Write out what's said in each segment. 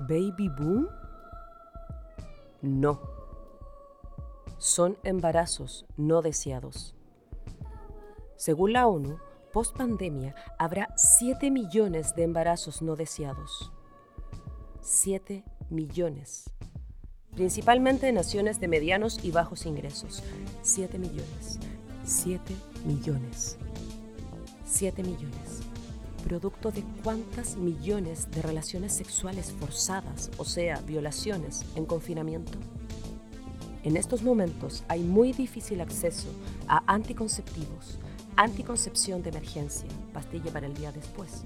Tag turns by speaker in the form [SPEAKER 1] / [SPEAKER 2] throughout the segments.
[SPEAKER 1] ¿Baby boom? No. Son embarazos no deseados. Según la ONU, post pandemia habrá 7 millones de embarazos no deseados. 7 millones. Principalmente en naciones de medianos y bajos ingresos. 7 millones. 7 millones. 7 millones producto de cuántas millones de relaciones sexuales forzadas, o sea, violaciones, en confinamiento? En estos momentos hay muy difícil acceso a anticonceptivos, anticoncepción de emergencia, pastilla para el día después,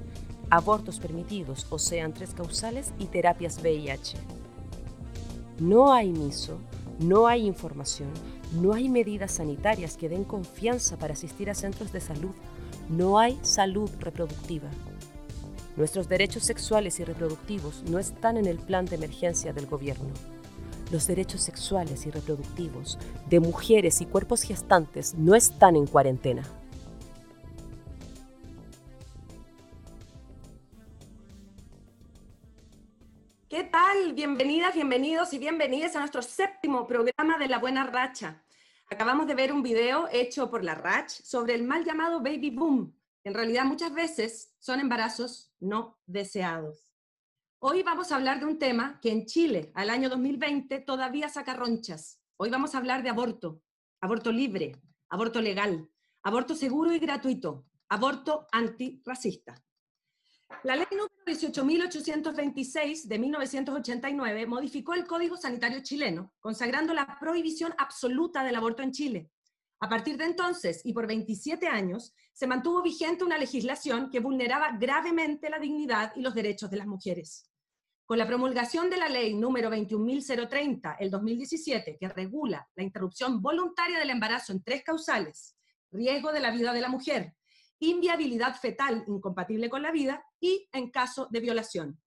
[SPEAKER 1] abortos permitidos, o sean tres causales, y terapias VIH. No hay MISO, no hay información, no hay medidas sanitarias que den confianza para asistir a centros de salud no hay salud reproductiva. Nuestros derechos sexuales y reproductivos no están en el plan de emergencia del gobierno. Los derechos sexuales y reproductivos de mujeres y cuerpos gestantes no están en cuarentena.
[SPEAKER 2] ¿Qué tal? Bienvenidas, bienvenidos y bienvenidas a nuestro séptimo programa de La Buena Racha. Acabamos de ver un video hecho por la RACH sobre el mal llamado baby boom. En realidad muchas veces son embarazos no deseados. Hoy vamos a hablar de un tema que en Chile, al año 2020, todavía saca ronchas. Hoy vamos a hablar de aborto, aborto libre, aborto legal, aborto seguro y gratuito, aborto antirracista. La ley número 18.826 de 1989 modificó el Código Sanitario chileno, consagrando la prohibición absoluta del aborto en Chile. A partir de entonces, y por 27 años, se mantuvo vigente una legislación que vulneraba gravemente la dignidad y los derechos de las mujeres. Con la promulgación de la ley número 21.030, el 2017, que regula la interrupción voluntaria del embarazo en tres causales, riesgo de la vida de la mujer, inviabilidad fetal incompatible con la vida y en caso de violación.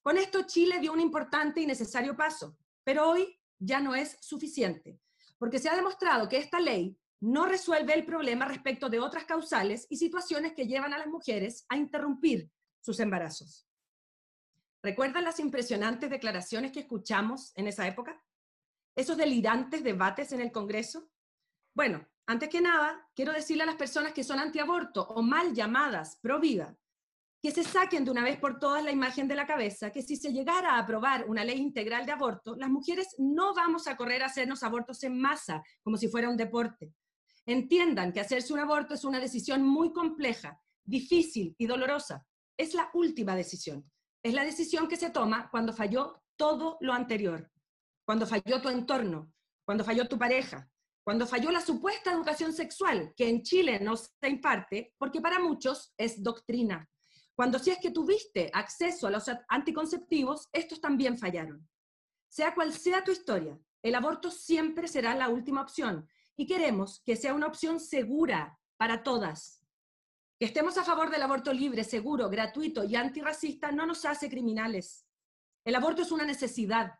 [SPEAKER 2] Con esto Chile dio un importante y necesario paso, pero hoy ya no es suficiente, porque se ha demostrado que esta ley no resuelve el problema respecto de otras causales y situaciones que llevan a las mujeres a interrumpir sus embarazos. ¿Recuerdan las impresionantes declaraciones que escuchamos en esa época? ¿Esos delirantes debates en el Congreso? Bueno, antes que nada, quiero decirle a las personas que son antiaborto o mal llamadas pro vida, que se saquen de una vez por todas la imagen de la cabeza, que si se llegara a aprobar una ley integral de aborto, las mujeres no vamos a correr a hacernos abortos en masa, como si fuera un deporte. Entiendan que hacerse un aborto es una decisión muy compleja, difícil y dolorosa. Es la última decisión. Es la decisión que se toma cuando falló todo lo anterior, cuando falló tu entorno, cuando falló tu pareja, cuando falló la supuesta educación sexual, que en Chile no se imparte, porque para muchos es doctrina. Cuando si es que tuviste acceso a los anticonceptivos, estos también fallaron. Sea cual sea tu historia, el aborto siempre será la última opción y queremos que sea una opción segura para todas. Que estemos a favor del aborto libre, seguro, gratuito y antirracista no nos hace criminales. El aborto es una necesidad,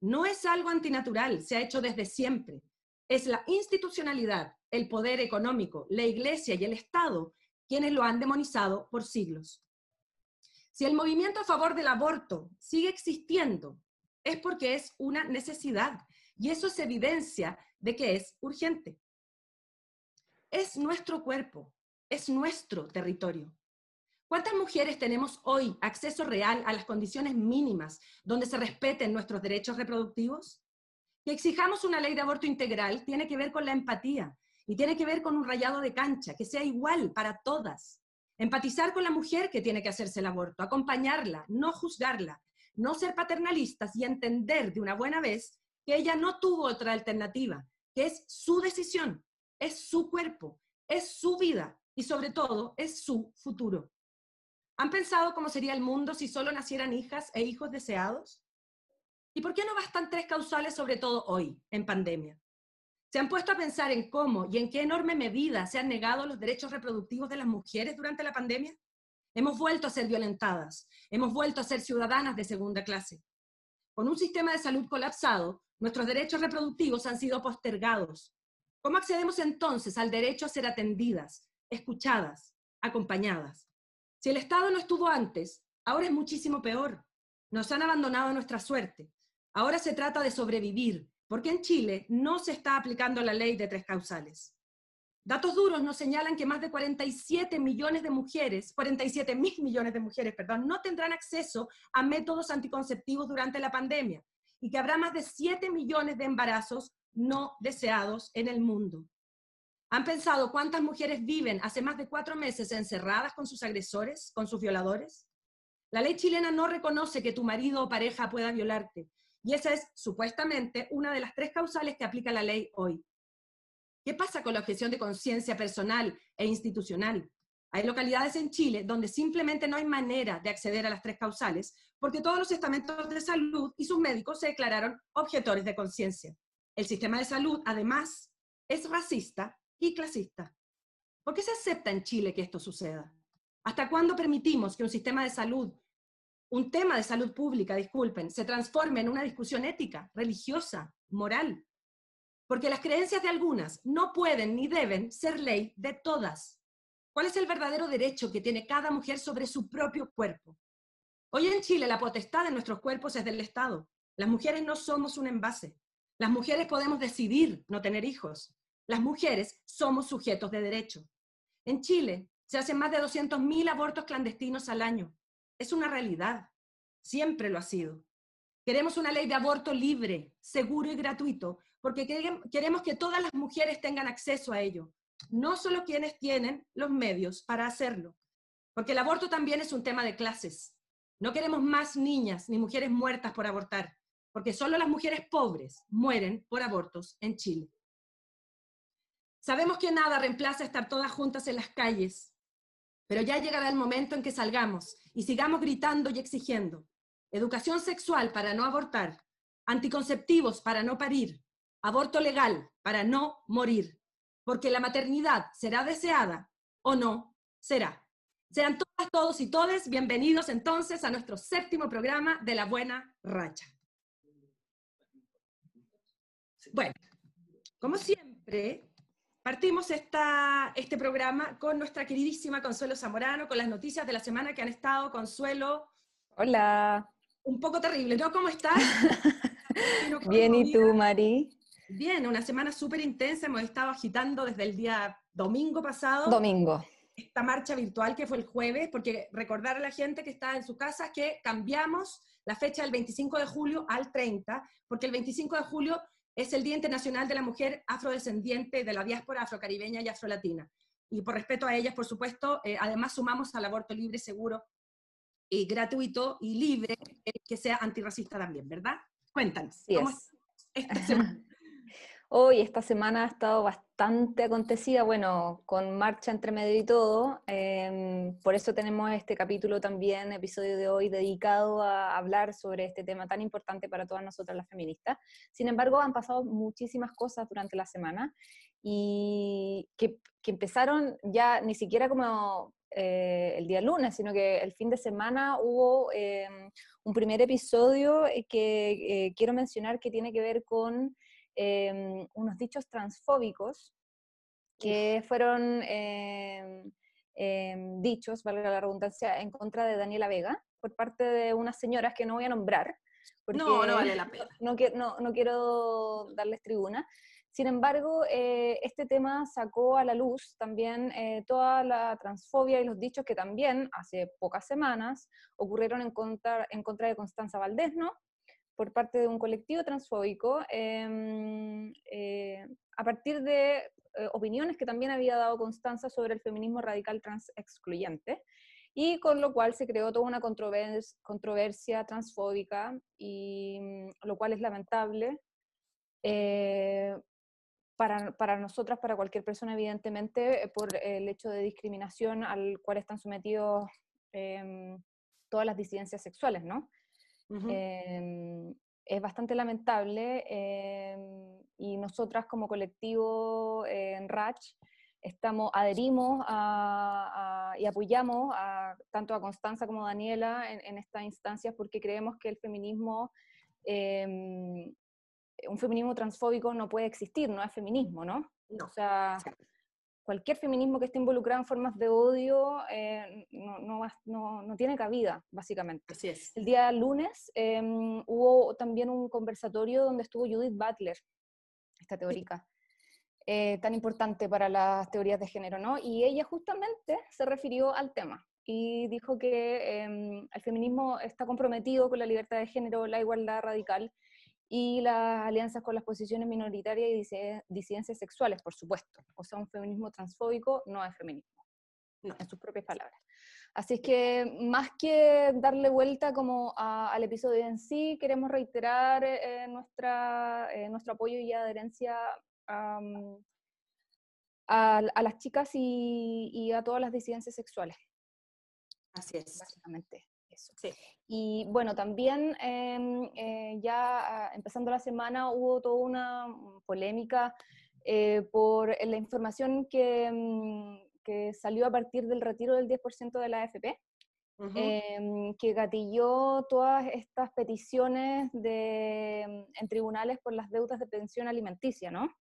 [SPEAKER 2] no es algo antinatural, se ha hecho desde siempre es la institucionalidad, el poder económico, la iglesia y el Estado quienes lo han demonizado por siglos. Si el movimiento a favor del aborto sigue existiendo, es porque es una necesidad y eso es evidencia de que es urgente. Es nuestro cuerpo, es nuestro territorio. ¿Cuántas mujeres tenemos hoy acceso real a las condiciones mínimas donde se respeten nuestros derechos reproductivos? Que exijamos una ley de aborto integral tiene que ver con la empatía y tiene que ver con un rayado de cancha, que sea igual para todas. Empatizar con la mujer que tiene que hacerse el aborto, acompañarla, no juzgarla, no ser paternalistas y entender de una buena vez que ella no tuvo otra alternativa, que es su decisión, es su cuerpo, es su vida y sobre todo es su futuro. ¿Han pensado cómo sería el mundo si solo nacieran hijas e hijos deseados? ¿Y por qué no bastan tres causales, sobre todo hoy, en pandemia? ¿Se han puesto a pensar en cómo y en qué enorme medida se han negado los derechos reproductivos de las mujeres durante la pandemia? Hemos vuelto a ser violentadas, hemos vuelto a ser ciudadanas de segunda clase. Con un sistema de salud colapsado, nuestros derechos reproductivos han sido postergados. ¿Cómo accedemos entonces al derecho a ser atendidas, escuchadas, acompañadas? Si el Estado no estuvo antes, ahora es muchísimo peor. Nos han abandonado a nuestra suerte. Ahora se trata de sobrevivir, porque en Chile no se está aplicando la ley de tres causales. Datos duros nos señalan que más de 47 millones de mujeres, 47 mil millones de mujeres, perdón, no tendrán acceso a métodos anticonceptivos durante la pandemia y que habrá más de 7 millones de embarazos no deseados en el mundo. ¿Han pensado cuántas mujeres viven hace más de cuatro meses encerradas con sus agresores, con sus violadores? La ley chilena no reconoce que tu marido o pareja pueda violarte, y esa es supuestamente una de las tres causales que aplica la ley hoy. ¿Qué pasa con la objeción de conciencia personal e institucional? Hay localidades en Chile donde simplemente no hay manera de acceder a las tres causales porque todos los estamentos de salud y sus médicos se declararon objetores de conciencia. El sistema de salud, además, es racista y clasista. ¿Por qué se acepta en Chile que esto suceda? ¿Hasta cuándo permitimos que un sistema de salud, un tema de salud pública, disculpen, se transforme en una discusión ética, religiosa, moral? Porque las creencias de algunas no pueden ni deben ser ley de todas. ¿Cuál es el verdadero derecho que tiene cada mujer sobre su propio cuerpo? Hoy en Chile la potestad de nuestros cuerpos es del Estado. Las mujeres no somos un envase. Las mujeres podemos decidir no tener hijos. Las mujeres somos sujetos de derecho. En Chile se hacen más de 200.000 abortos clandestinos al año. Es una realidad. Siempre lo ha sido. Queremos una ley de aborto libre, seguro y gratuito, porque queremos que todas las mujeres tengan acceso a ello, no solo quienes tienen los medios para hacerlo, porque el aborto también es un tema de clases. No queremos más niñas ni mujeres muertas por abortar, porque solo las mujeres pobres mueren por abortos en Chile. Sabemos que nada reemplaza estar todas juntas en las calles, pero ya llegará el momento en que salgamos y sigamos gritando y exigiendo educación sexual para no abortar, anticonceptivos para no parir, aborto legal para no morir, porque la maternidad será deseada o no será. Sean todas, todos y todes bienvenidos entonces a nuestro séptimo programa de La Buena Racha. Bueno, como siempre, Partimos esta, este programa con nuestra queridísima Consuelo Zamorano, con las noticias de la semana que han estado. Consuelo.
[SPEAKER 3] Hola.
[SPEAKER 2] Un poco terrible, ¿no? ¿Cómo estás?
[SPEAKER 3] Bien, ¿y tú, Mari?
[SPEAKER 2] Bien, una semana súper intensa. Hemos estado agitando desde el día domingo pasado.
[SPEAKER 3] Domingo.
[SPEAKER 2] Esta marcha virtual que fue el jueves, porque recordar a la gente que está en su casa que cambiamos la fecha del 25 de julio al 30, porque el 25 de julio es el Día Internacional de la Mujer Afrodescendiente de la diáspora afrocaribeña y afrolatina. Y por respeto a ellas, por supuesto, eh, además sumamos al aborto libre, seguro y gratuito y libre, eh, que sea antirracista también, ¿verdad? Cuéntanos.
[SPEAKER 3] ¿cómo es esta semana? Hoy, esta semana ha estado bastante acontecida, bueno, con marcha entre medio y todo. Em, por eso tenemos este capítulo también, episodio de hoy, dedicado a hablar sobre este tema tan importante para todas nosotras las feministas. Sin embargo, han pasado muchísimas cosas durante la semana y que, empezaron ya ni siquiera como eh, el día lunes, sino que el fin de semana hubo em, un primer episodio que eh, quiero mencionar que tiene que ver con Em, unos dichos transfóbicos que fueron em, em, dichos, valga la redundancia, en contra de Daniela Vega por parte de unas señoras que no voy a nombrar.
[SPEAKER 2] Porque no, no vale la pena.
[SPEAKER 3] No, no, no quiero darles tribuna. Sin embargo, eh, este tema sacó a la luz también eh, toda la transfobia y los dichos que también hace pocas semanas ocurrieron en contra, en contra de Constanza Valdés, ¿no? Por parte de un colectivo transfóbico em, eh, a partir de eh, opiniones que también había dado Constanza sobre el feminismo radical trans excluyente, y con lo cual se creó toda una controversia transfóbica, y mm, lo cual es lamentable. Eh, para, para, nosotras, para cualquier persona, evidentemente, por el hecho de discriminación al cual están sometidos em, todas las disidencias sexuales, ¿no? Em, es bastante lamentable em, y nosotras como colectivo en RACH estamos, adherimos y apoyamos tanto a Constanza como a Daniela en, estas instancias porque creemos que el feminismo, em, un feminismo transfóbico no puede existir, no es feminismo, ¿no? O sea, cualquier feminismo que esté involucrado en formas de odio eh, no, no, tiene cabida, básicamente.
[SPEAKER 2] Así es.
[SPEAKER 3] El día lunes em, hubo también un conversatorio donde estuvo Judith Butler, esta teórica. Eh, tan importante para las teorías de género, ¿no? Y ella justamente se refirió al tema y dijo que em, el feminismo está comprometido con la libertad de género, la igualdad radical y las alianzas con las posiciones minoritarias y disidencias sexuales, por supuesto. O sea, un feminismo transfóbico no es feminismo, en sus propias palabras. Así es que más que darle vuelta como al episodio en sí, queremos reiterar eh, nuestra, eh, nuestro apoyo y adherencia a, las chicas y, a todas las disidencias sexuales.
[SPEAKER 2] Así es.
[SPEAKER 3] Básicamente. Eso. Sí. Y bueno, también em, eh, ya ah, empezando la semana hubo toda una polémica eh, por la información que, mm, que, salió a partir del retiro del 10% de la AFP, em, que gatilló todas estas peticiones de, en tribunales por las deudas de pensión alimenticia, ¿no?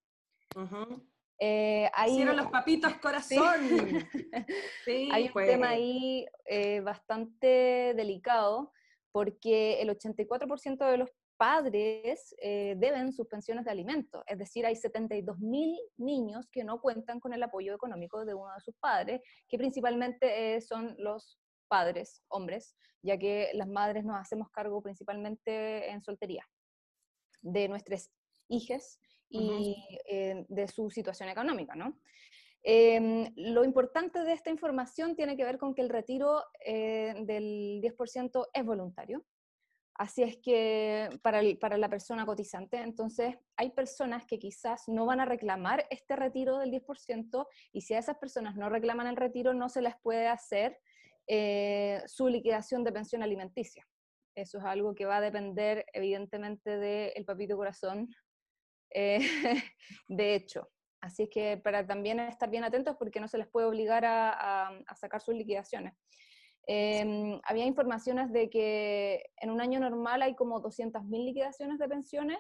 [SPEAKER 2] Eh, Hicieron los papitos corazón.
[SPEAKER 3] hay un pues. tema ahí eh, bastante delicado porque el 84% de los padres eh, deben sus pensiones de alimentos, es decir, hay 72 mil niños que no cuentan con el apoyo económico de uno de sus padres, que principalmente son los padres, hombres, ya que las madres nos hacemos cargo principalmente en soltería de nuestras hijas y eh, de su situación económica, ¿no? Em, lo importante de esta información tiene que ver con que el retiro eh, del 10% es voluntario. Así es que para, para, la persona cotizante, entonces hay personas que quizás no van a reclamar este retiro del 10% y si a esas personas no reclaman el retiro, no se les puede hacer eh, su liquidación de pensión alimenticia. Eso es algo que va a depender evidentemente del papito corazón eh, de hecho. Así que para también estar bien atentos porque no se les puede obligar a, sacar sus liquidaciones. Em, había informaciones de que en un año normal hay como 200.000 liquidaciones de pensiones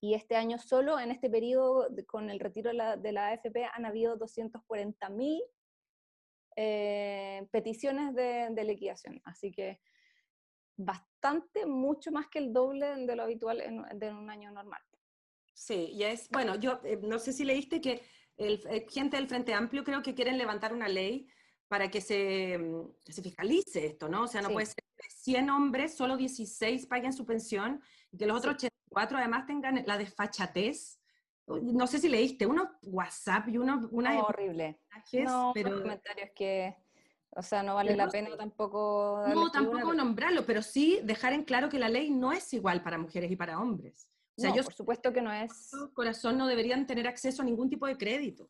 [SPEAKER 3] y este año solo, en este periodo con el retiro de la, AFP, han habido 240.000 eh, peticiones de, liquidación. Así que bastante, mucho más que el doble de lo habitual en un año normal.
[SPEAKER 2] Sí, ya es, bueno, yo eh, no sé si leíste que el, eh, gente del Frente Amplio creo que quieren levantar una ley para que se, mm, se fiscalice esto, ¿no? O sea, no puede ser que 100 hombres, solo 16 paguen su pensión y que los otros 84 además tengan la desfachatez. No sé si leíste, unos WhatsApp y uno, una...
[SPEAKER 3] horrible. No, pero... comentarios que... O sea, no vale la pena tampoco...
[SPEAKER 2] No, tampoco nombrarlo, pero sí dejar en claro que la ley no es igual para mujeres y para hombres.
[SPEAKER 3] O sea, yo, por supuesto que no es.
[SPEAKER 2] Corazón no deberían tener acceso a ningún tipo de crédito.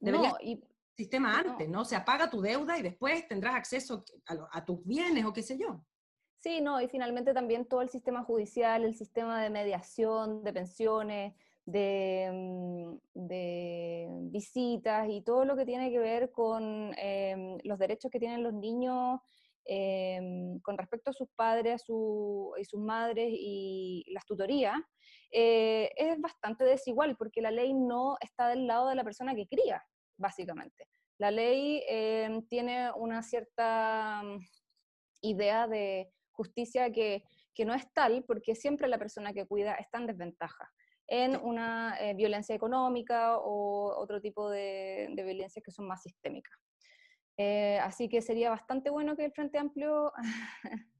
[SPEAKER 2] Debería no, y, sistema antes, ¿no? O sea, paga tu deuda y después tendrás acceso a, tus bienes o qué sé yo.
[SPEAKER 3] Sí, no, y finalmente también todo el sistema judicial, el sistema de mediación, de pensiones, de, mm, de visitas y todo lo que tiene que ver con em, los derechos que tienen los niños em, con respecto a sus padres y sus madres y las tutorías, eh, es bastante desigual porque la ley no está del lado de la persona que cría, básicamente. La ley eh, tiene una cierta mm, idea de justicia que, que, no es tal porque siempre la persona que cuida está en desventaja en una eh, violencia económica o otro tipo de, de violencias que son más sistémicas. Así que sería bastante bueno que el Frente Amplio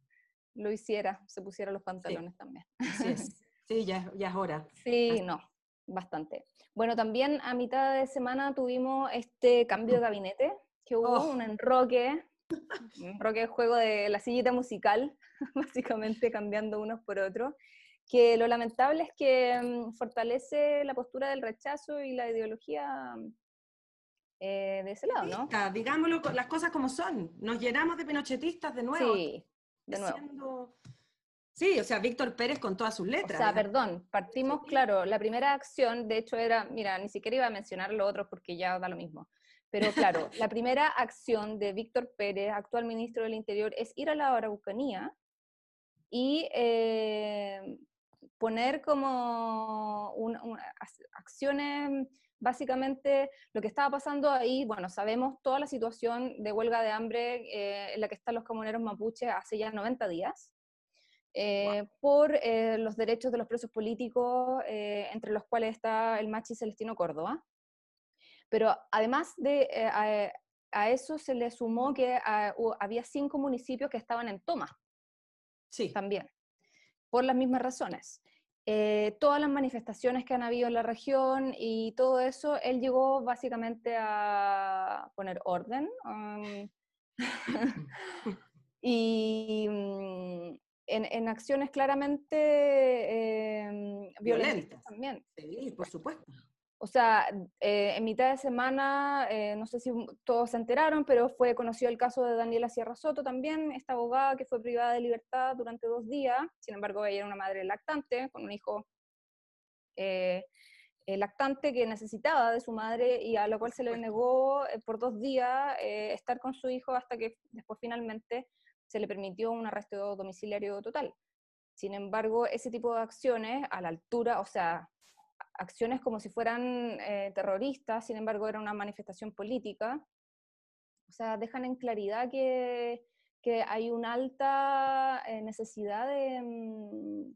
[SPEAKER 3] lo hiciera, se pusiera los pantalones también.
[SPEAKER 2] Así es. Sí, ya, ya es hora.
[SPEAKER 3] Sí, no, bastante. Bueno, también a mitad de semana tuvimos este cambio de gabinete, que hubo oh. un enroque, un enroque de juego de la sillita musical, básicamente cambiando unos por otros, que lo lamentable es que mm, fortalece la postura del rechazo y la ideología eh, de ese lado, ¿no?
[SPEAKER 2] Digámoslo las cosas como son, nos llenamos de pinochetistas de nuevo.
[SPEAKER 3] Sí, de nuevo.
[SPEAKER 2] Sí, o sea, Víctor Pérez con todas sus letras.
[SPEAKER 3] O sea, perdón, partimos, claro, la primera acción, de hecho era, mira, ni siquiera iba a mencionar lo otro porque ya da lo mismo, pero claro, la primera acción de Víctor Pérez, actual ministro del Interior, es ir a la Araucanía y eh, poner como acciones Básicamente, lo que estaba pasando ahí, bueno, sabemos toda la situación de huelga de hambre eh, en la que están los comuneros mapuches hace ya 90 días, eh, por eh, los derechos de los presos políticos, entre los cuales está el machi Celestino Córdoba. Pero además de a, eso se le sumó que ah, había cinco municipios que estaban en toma.
[SPEAKER 2] Sí.
[SPEAKER 3] También, por las mismas razones. Eh, todas las manifestaciones que han habido en la región y todo eso, él llegó básicamente a poner orden um, y mm, en, acciones claramente em, violentas, también.
[SPEAKER 2] Sí, por supuesto.
[SPEAKER 3] O sea, eh, en mitad de semana, eh, no sé si todos se enteraron, pero fue conocido el caso de Daniela Sierra Soto también, esta abogada que fue privada de libertad durante dos días. Sin embargo, ella era una madre lactante, con un hijo eh, lactante que necesitaba de su madre y a la cual se le negó por dos días estar con su hijo hasta que después finalmente se le permitió un arresto domiciliario total. Sin embargo, ese tipo de acciones a la altura, o sea, acciones como si fueran eh, terroristas, sin embargo era una manifestación política. O sea, dejan en claridad que, que hay una alta eh, necesidad de, mm,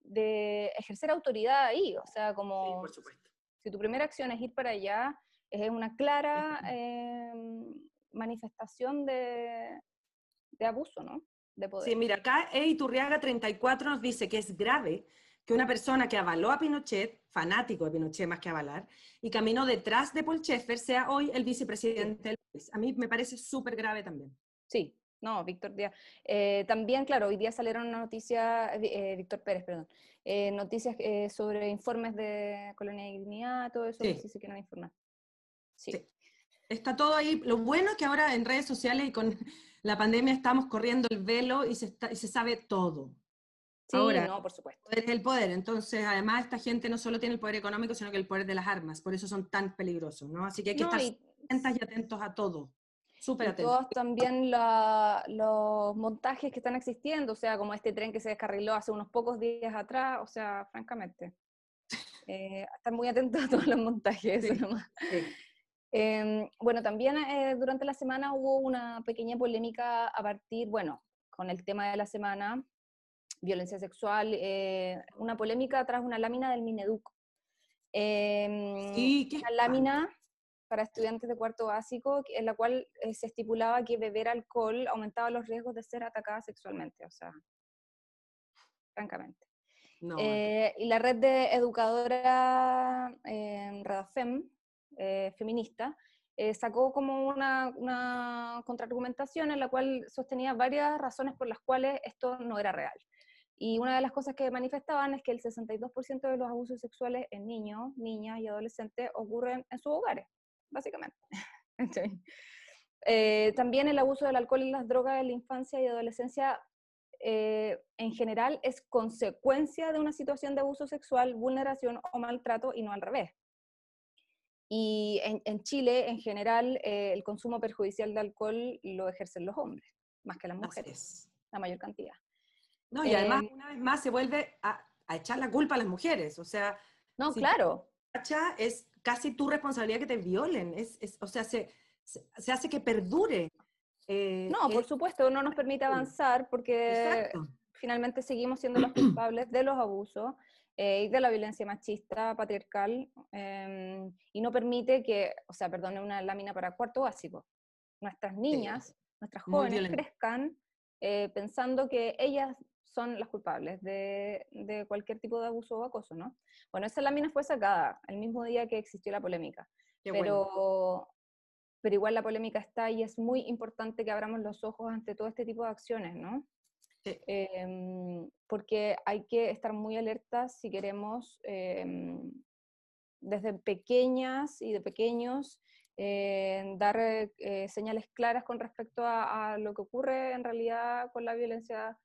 [SPEAKER 3] de, ejercer autoridad ahí. O sea, como si tu primera acción es ir para allá, es una clara em, manifestación de, de, abuso, ¿no? De poder.
[SPEAKER 2] Sí, mira, acá Eiturriaga 34 nos dice que es grave que una persona que avaló a Pinochet, fanático de Pinochet más que avalar, y caminó detrás de Paul Schaeffer, sea hoy el vicepresidente del país. A mí me parece súper grave también.
[SPEAKER 3] Sí, no, Víctor Díaz. Eh, también, claro, hoy día salieron una noticia, eh, Víctor Pérez, perdón, eh, noticias sobre informes de Colonia y Dignidad, todo eso, sí. si se quieren informar.
[SPEAKER 2] Sí. Está todo ahí. Lo bueno es que ahora en redes sociales y con la pandemia estamos corriendo el velo y se, y se sabe todo.
[SPEAKER 3] Sí, Ahora, no, por supuesto.
[SPEAKER 2] El poder es el poder. Entonces, además, esta gente no solo tiene el poder económico, sino que el poder de las armas. Por eso son tan peligrosos, ¿no? Así que hay que estar atentas y atentos a todo. Súper atentos.
[SPEAKER 3] Todos también los montajes que están existiendo, o sea, como este tren que se descarriló hace unos pocos días atrás, o sea, francamente. Eh, estar muy atentos a todos los montajes. Em, bueno, también eh, durante la semana hubo una pequeña polémica a partir, bueno, con el tema de la semana, violencia sexual, eh, una polémica tras una lámina del Mineduc. Eh,
[SPEAKER 2] sí,
[SPEAKER 3] una lámina para estudiantes de cuarto básico en la cual eh, se estipulaba que beber alcohol aumentaba los riesgos de ser atacada sexualmente, o sea, francamente. Eh, y la red de educadora Redafem, feminista, sacó como una, una contraargumentación en la cual sostenía varias razones por las cuales esto no era real. Y una de las cosas que manifestaban es que el 62% de los abusos sexuales en niños, niñas y adolescentes ocurren en sus hogares, básicamente. Eh, también el abuso del alcohol y las drogas en la infancia y adolescencia eh, en general es consecuencia de una situación de abuso sexual, vulneración o maltrato y no al revés. Y en, Chile, en general, eh, el consumo perjudicial de alcohol lo ejercen los hombres, más que las mujeres, la mayor cantidad.
[SPEAKER 2] No, y además, em, una vez más, se vuelve a, echar la culpa a las mujeres. O sea,
[SPEAKER 3] no, claro.
[SPEAKER 2] Es casi tu responsabilidad que te violen. Es, o sea, se, se, hace que perdure.
[SPEAKER 3] Eh, no, por supuesto, no nos permite avanzar porque finalmente seguimos siendo los culpables de los abusos eh, y de la violencia machista, patriarcal, em, y no permite que, o sea, perdone una lámina para cuarto básico. Nuestras niñas, nuestras jóvenes crezcan eh, pensando que ellas son las culpables de, de, cualquier tipo de abuso o acoso, ¿no? Bueno, esa lámina fue sacada el mismo día que existió la polémica, pero, pero igual la polémica está y es muy importante que abramos los ojos ante todo este tipo de acciones, ¿no? Em, porque hay que estar muy alertas si queremos, em, desde pequeñas y de pequeños, eh, dar eh, señales claras con respecto a, a, lo que ocurre en realidad con la violencia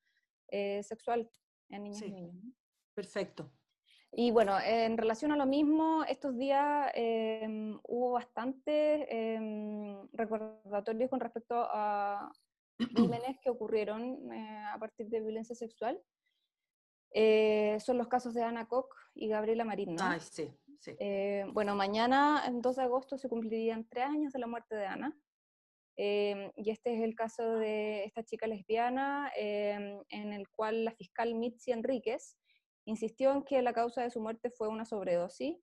[SPEAKER 3] eh, sexual en niños y niños.
[SPEAKER 2] Perfecto.
[SPEAKER 3] Y bueno, en relación a lo mismo, estos días em, hubo bastantes em, recordatorios con respecto a crímenes que ocurrieron eh, a partir de violencia sexual. eh, son los casos de Ana Koch y Gabriela Marín. ¿no?
[SPEAKER 2] Ay, sí, sí.
[SPEAKER 3] Eh, bueno, mañana, el 2 de agosto, se cumplirían tres años de la muerte de Ana. Eh, y este es el caso de esta chica lesbiana, en el cual la fiscal Mitzi Enríquez insistió en que la causa de su muerte fue una sobredosis,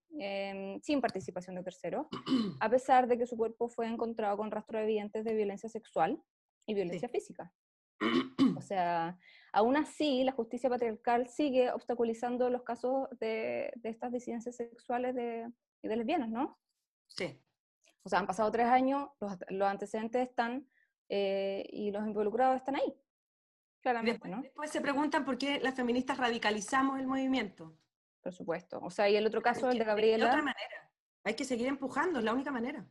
[SPEAKER 3] sin participación de tercero, a pesar de que su cuerpo fue encontrado con rastros evidentes de violencia sexual y violencia física. O sea, aún así, la justicia patriarcal sigue obstaculizando los casos de, estas disidencias sexuales de, de, lesbianas, ¿no?
[SPEAKER 2] Sí.
[SPEAKER 3] O sea, han pasado tres años, los, antecedentes están eh, y los involucrados están ahí. Claramente,
[SPEAKER 2] después,
[SPEAKER 3] ¿no?
[SPEAKER 2] Después se preguntan por qué las feministas radicalizamos el movimiento.
[SPEAKER 3] Por supuesto. O sea, y el otro caso, el de Gabriela.
[SPEAKER 2] De otra manera. Hay que seguir empujando, es la única manera.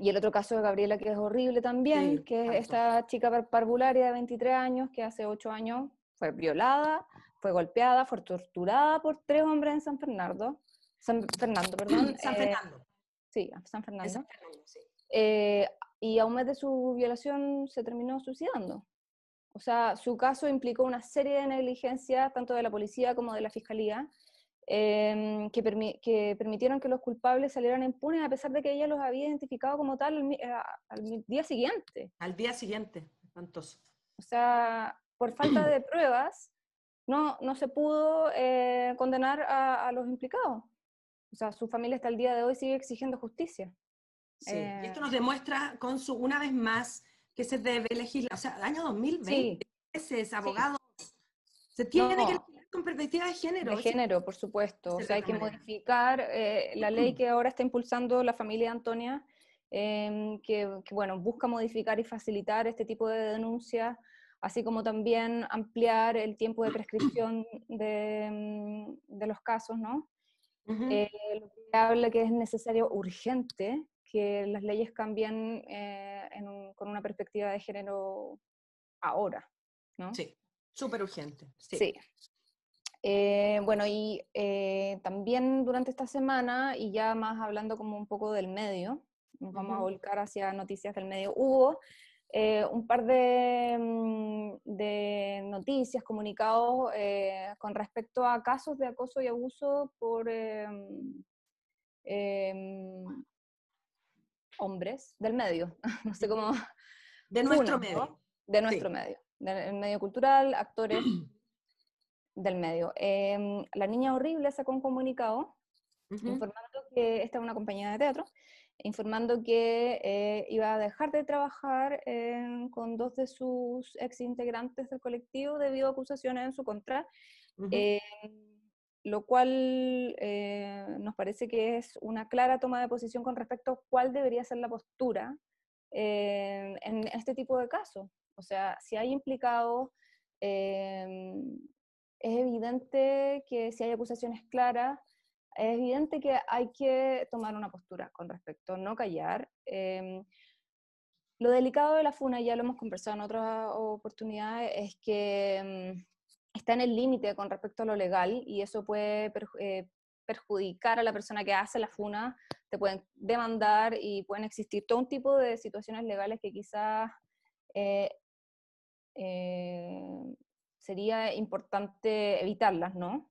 [SPEAKER 3] Y el otro caso de Gabriela, que es horrible también, que es esta chica parvularia de 23 años, que hace 8 años fue violada, fue golpeada, fue torturada por tres hombres en San Fernando. San Fernando, perdón.
[SPEAKER 2] San eh, Fernando.
[SPEAKER 3] Sí, San Fernando. San Fernando sí. Eh, y a un mes de su violación se terminó suicidando. O sea, su caso implicó una serie de negligencias, tanto de la policía como de la fiscalía, Em, que, que, permitieron que los culpables salieran impunes a pesar de que ella los había identificado como tal al, eh, día siguiente.
[SPEAKER 2] Al día siguiente, espantoso.
[SPEAKER 3] O sea, por falta de pruebas, no, no se pudo eh, condenar a, los implicados. O sea, su familia hasta el día de hoy sigue exigiendo justicia.
[SPEAKER 2] Sí, y eh, esto nos demuestra, con su, una vez más, que se debe legislar, o sea, año 2020, sí. abogados, se tiene que con perspectiva de género.
[SPEAKER 3] De género, por supuesto. O sea, hay que modificar eh, la ley que ahora está impulsando la familia Antonia, em, que, bueno, busca modificar y facilitar este tipo de denuncias, así como también ampliar el tiempo de prescripción de, em, de los casos, ¿no? Eh, lo que habla que es necesario urgente que las leyes cambien eh, con una perspectiva de género ahora, ¿no?
[SPEAKER 2] Sí, súper urgente.
[SPEAKER 3] sí. Eh, bueno, y también durante esta semana, y ya más hablando como un poco del medio, nos vamos a volcar hacia noticias del medio, hubo eh, un par de, mm, de noticias, comunicados con respecto a casos de acoso y abuso por em, hombres del medio, no sé cómo...
[SPEAKER 2] De nuestro medio.
[SPEAKER 3] De nuestro medio, del medio cultural, actores del medio. Em, la Niña Horrible sacó un comunicado informando que, esta es una compañía de teatro, informando que eh, iba a dejar de trabajar con dos de sus ex integrantes del colectivo debido a acusaciones en su contra, em, lo cual eh, nos parece que es una clara toma de posición con respecto a cuál debería ser la postura en este tipo de casos. O sea, si hay implicados es evidente que si hay acusaciones claras, es evidente que hay que tomar una postura con respecto, no callar. Em, lo delicado de la FUNA, ya lo hemos conversado en otras oportunidades, es que em, está en el límite con respecto a lo legal y eso puede eh, perjudicar a la persona que hace la FUNA, te pueden demandar y pueden existir todo un tipo de situaciones legales que quizás eh, eh, sería importante evitarlas, ¿no?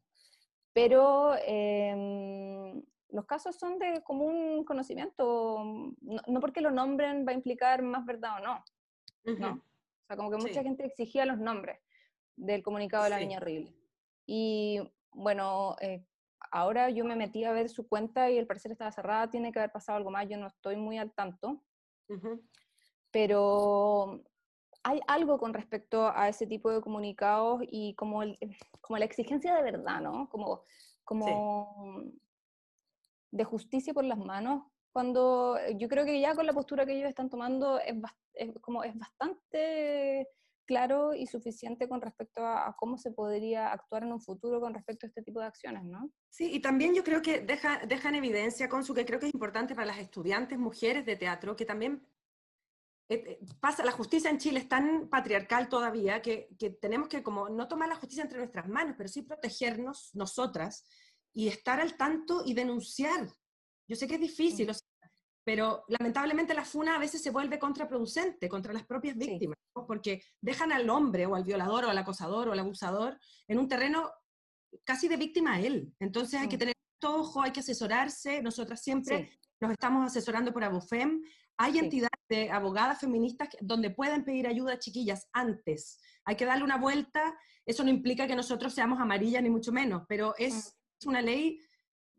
[SPEAKER 3] Pero em, los casos son de común conocimiento, no, porque lo nombren va a implicar más verdad o no, ¿no? O sea, como que mucha gente exigía los nombres del comunicado de la niña horrible. Y bueno, eh, ahora yo me metí a ver su cuenta y el parecer estaba cerrada, tiene que haber pasado algo más, yo no estoy muy al tanto. Pero hay algo con respecto a ese tipo de comunicados y como, el, como la exigencia de verdad, ¿no? Como, como de justicia por las manos, cuando yo creo que ya con la postura que ellos están tomando es, como es bastante claro y suficiente con respecto a, cómo se podría actuar en un futuro con respecto a este tipo de acciones, ¿no?
[SPEAKER 2] Sí, y también yo creo que deja, deja en evidencia, con su que creo que es importante para las estudiantes mujeres de teatro, que también eh, eh, pasa, la justicia en Chile es tan patriarcal todavía que, tenemos que como no tomar la justicia entre nuestras manos, pero sí protegernos nosotras y estar al tanto y denunciar. Yo sé que es difícil, pero lamentablemente la FUNA a veces se vuelve contraproducente contra las propias víctimas, porque dejan al hombre o al violador o al acosador o al abusador en un terreno casi de víctima a él. Entonces hay que
[SPEAKER 3] Mm.
[SPEAKER 2] tener ojo, hay que asesorarse. Nosotras siempre. Nos estamos asesorando por Abofem. Hay
[SPEAKER 3] Sí.
[SPEAKER 2] entidades de abogadas feministas donde pueden pedir ayuda a chiquillas antes. Hay que darle una vuelta. Eso no implica que nosotros seamos amarillas ni mucho menos, pero es una ley,